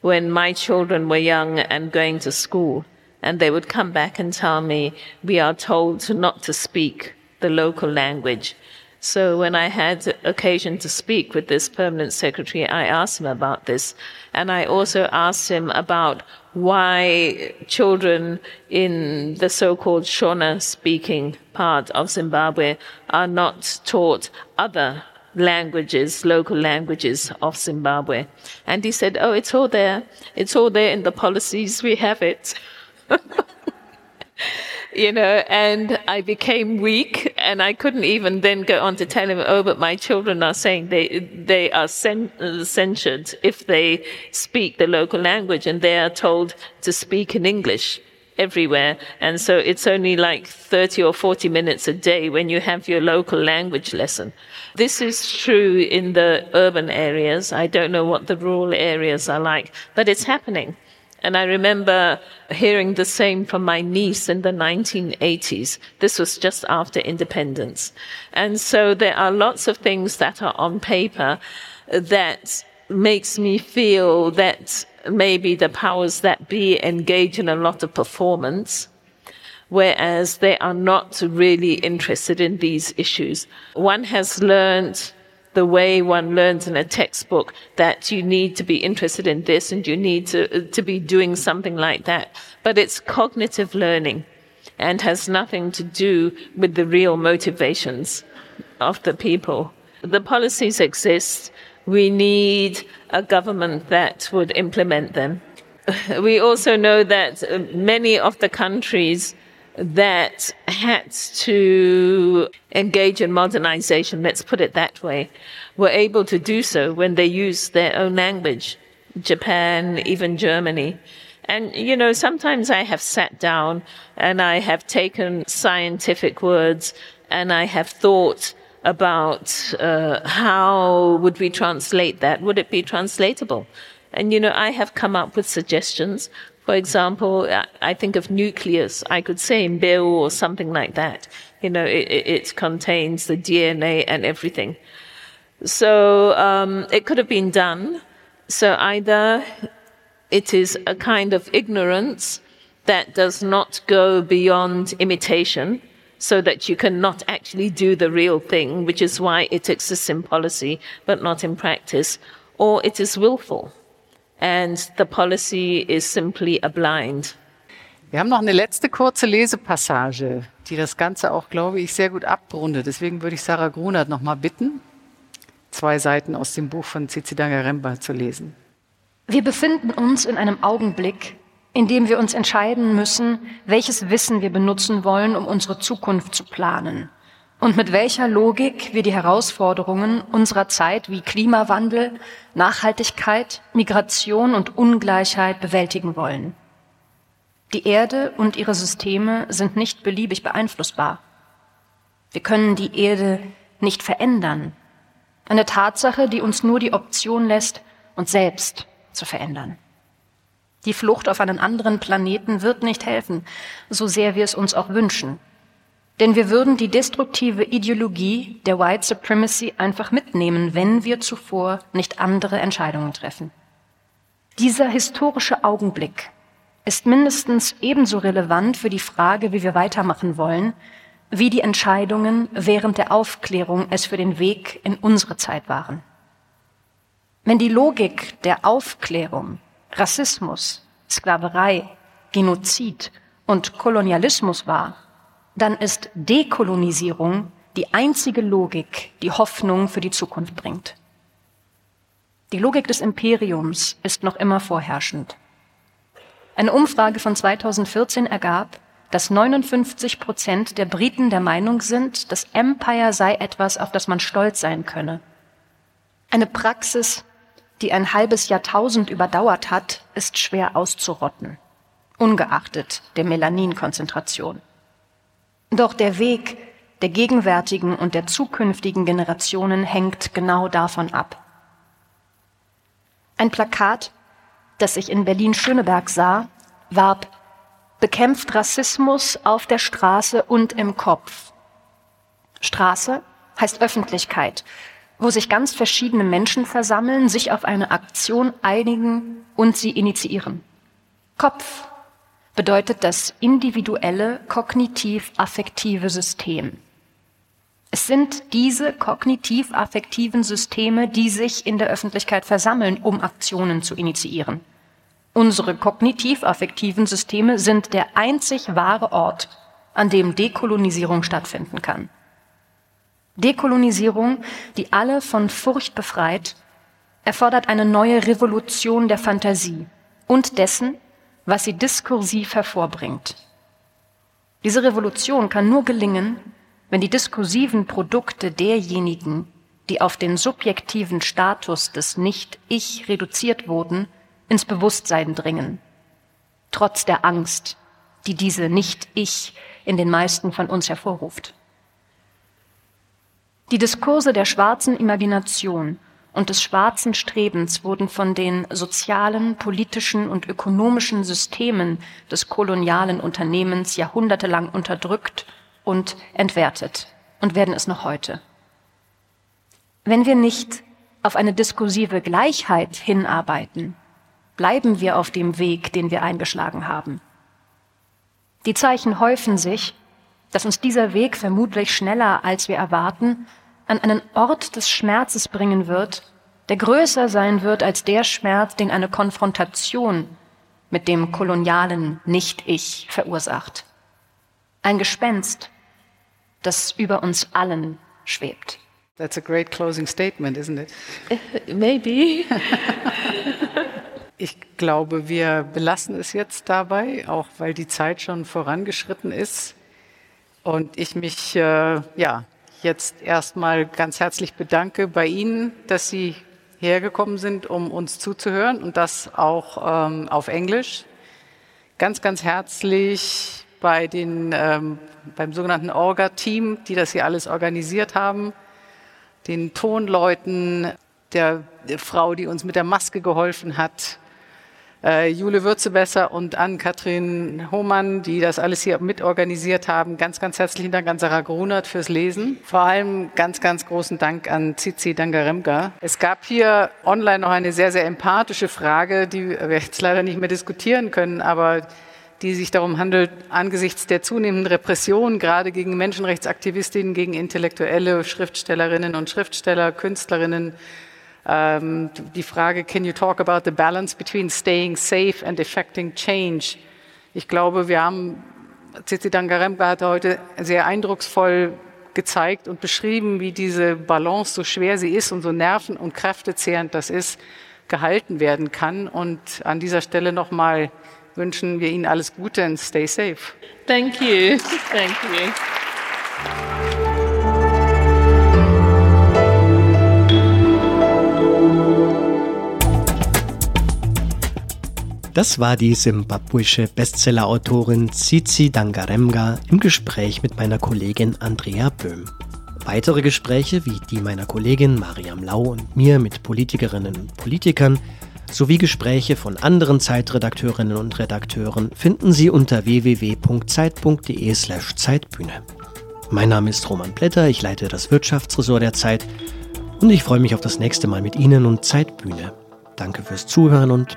Speaker 3: when my children were young and going to school. And they would come back and tell me, we are told not to speak the local language. So when I had occasion to speak with this permanent secretary, I asked him about this. And I also asked him about why children in the so-called Shona speaking part of Zimbabwe are not taught other languages, local languages of Zimbabwe. And he said, Oh, it's all there. It's all there in the policies. We have it. you know, and I became weak and I couldn't even then go on to tell him, oh, but my children are saying they, they are cen- censured if they speak the local language and they are told to speak in English everywhere. And so it's only like 30 or 40 minutes a day when you have your local language lesson. This is true in the urban areas. I don't know what the rural areas are like, but it's happening. And I remember hearing the same from my niece in the 1980s. This was just after independence. And so there are lots of things that are on paper that makes me feel that maybe the powers that be engage in a lot of performance, whereas they are not really interested in these issues. One has learned the way one learns in a textbook that you need to be interested in this and you need to, to be doing something like that. But it's cognitive learning and has nothing to do with the real motivations of the people. The policies exist we need a government that would implement them. We also know that uh, many of the countries that had to engage in modernization, let's put it that way, were able to do so when they used their own language. Japan, even Germany. And, you know, sometimes I have sat down and I have taken scientific words and I have thought about uh, how would we translate that? Would it be translatable? And you know, I have come up with suggestions. For example, I think of nucleus. I could say mbeu or something like that. You know, it, it contains the DNA and everything. So um, it could have been done. So either it is a kind of ignorance that does not go beyond imitation, so that you cannot actually do the real thing, which is why it exists in policy but not in practice, or it is willful and the policy is simply a blind.
Speaker 2: Wir haben noch eine letzte kurze Lesepassage, die das Ganze auch, glaube ich, sehr gut abrundet. Deswegen würde ich Sarah Grunert noch mal bitten, zwei Seiten aus dem Buch von Tsitsi Dangaremba zu lesen.
Speaker 4: Wir befinden uns in einem Augenblick, indem wir uns entscheiden müssen, welches Wissen wir benutzen wollen, um unsere Zukunft zu planen und mit welcher Logik wir die Herausforderungen unserer Zeit wie Klimawandel, Nachhaltigkeit, Migration und Ungleichheit bewältigen wollen. Die Erde und ihre Systeme sind nicht beliebig beeinflussbar. Wir können die Erde nicht verändern. Eine Tatsache, die uns nur die Option lässt, uns selbst zu verändern. Die Flucht auf einen anderen Planeten wird nicht helfen, so sehr wir es uns auch wünschen. Denn wir würden die destruktive Ideologie der White Supremacy einfach mitnehmen, wenn wir zuvor nicht andere Entscheidungen treffen. Dieser historische Augenblick ist mindestens ebenso relevant für die Frage, wie wir weitermachen wollen, wie die Entscheidungen während der Aufklärung es für den Weg in unsere Zeit waren. Wenn die Logik der Aufklärung Rassismus, Sklaverei, Genozid und Kolonialismus war, dann ist Dekolonisierung die einzige Logik, die Hoffnung für die Zukunft bringt. Die Logik des Imperiums ist noch immer vorherrschend. Eine Umfrage von 2014 ergab, dass 59 Prozent der Briten der Meinung sind, das Empire sei etwas, auf das man stolz sein könne. Eine Praxis, die ein halbes Jahrtausend überdauert hat, ist schwer auszurotten, ungeachtet der Melaninkonzentration. Doch der Weg der gegenwärtigen und der zukünftigen Generationen hängt genau davon ab. Ein Plakat, das ich in Berlin-Schöneberg sah, warb Bekämpft Rassismus auf der Straße und im Kopf. Straße heißt Öffentlichkeit, wo sich ganz verschiedene Menschen versammeln, sich auf eine Aktion einigen und sie initiieren. Kopf bedeutet das individuelle kognitiv-affektive System. Es sind diese kognitiv-affektiven Systeme, die sich in der Öffentlichkeit versammeln, um Aktionen zu initiieren. Unsere kognitiv-affektiven Systeme sind der einzig wahre Ort, an dem Dekolonisierung stattfinden kann. Dekolonisierung, die alle von Furcht befreit, erfordert eine neue Revolution der Fantasie und dessen, was sie diskursiv hervorbringt. Diese Revolution kann nur gelingen, wenn die diskursiven Produkte derjenigen, die auf den subjektiven Status des Nicht-Ich reduziert wurden, ins Bewusstsein dringen, trotz der Angst, die diese Nicht-Ich in den meisten von uns hervorruft. Die Diskurse der schwarzen Imagination und des schwarzen Strebens wurden von den sozialen, politischen und ökonomischen Systemen des kolonialen Unternehmens jahrhundertelang unterdrückt und entwertet und werden es noch heute. Wenn wir nicht auf eine diskursive Gleichheit hinarbeiten, bleiben wir auf dem Weg, den wir eingeschlagen haben. Die Zeichen häufen sich, dass uns dieser Weg vermutlich schneller, als wir erwarten, an einen Ort des Schmerzes bringen wird, der größer sein wird als der Schmerz, den eine Konfrontation mit dem kolonialen Nicht-Ich verursacht. Ein Gespenst, das über uns allen schwebt.
Speaker 2: That's a great closing statement, isn't it?
Speaker 3: Maybe.
Speaker 2: ich glaube, wir belassen es jetzt dabei, auch weil die Zeit schon vorangeschritten ist und ich mich äh, ja jetzt erstmal ganz herzlich bedanke bei Ihnen, dass Sie hergekommen sind, um uns zuzuhören und das auch ähm, auf Englisch. Ganz, ganz herzlich bei den, ähm, beim sogenannten Orga-Team, die das hier alles organisiert haben, den Tonleuten, der, der Frau, die uns mit der Maske geholfen hat, äh, Jule Würzebesser und Ann-Kathrin Hohmann, die das alles hier mitorganisiert haben. Ganz, ganz herzlichen Dank an Sarah Grunert fürs Lesen. Vor allem ganz, ganz großen Dank an Zizi Dangaremka. Es gab hier online noch eine sehr, sehr empathische Frage, die wir jetzt leider nicht mehr diskutieren können, aber die sich darum handelt, angesichts der zunehmenden Repression, gerade gegen Menschenrechtsaktivistinnen, gegen intellektuelle Schriftstellerinnen und Schriftsteller, Künstlerinnen, ähm, die Frage, can you talk about the balance between staying safe and effecting change? Ich glaube, wir haben, Cici Dangaremka hat heute sehr eindrucksvoll gezeigt und beschrieben, wie diese Balance, so schwer sie ist und so nerven- und kräftezehrend das ist, gehalten werden kann. Und an dieser Stelle nochmal wünschen wir Ihnen alles Gute und stay safe.
Speaker 3: Thank you. Thank you.
Speaker 1: Das war die simbabwische Bestsellerautorin Tsitsi Dangaremga im Gespräch mit meiner Kollegin Andrea Böhm. Weitere Gespräche wie die meiner Kollegin Mariam Lau und mir mit Politikerinnen und Politikern sowie Gespräche von anderen Zeitredakteurinnen und Redakteuren finden Sie unter www.zeit.de/zeitbühne. Mein Name ist Roman Blätter, ich leite das Wirtschaftsressort der Zeit und ich freue mich auf das nächste Mal mit Ihnen und Zeitbühne. Danke fürs Zuhören und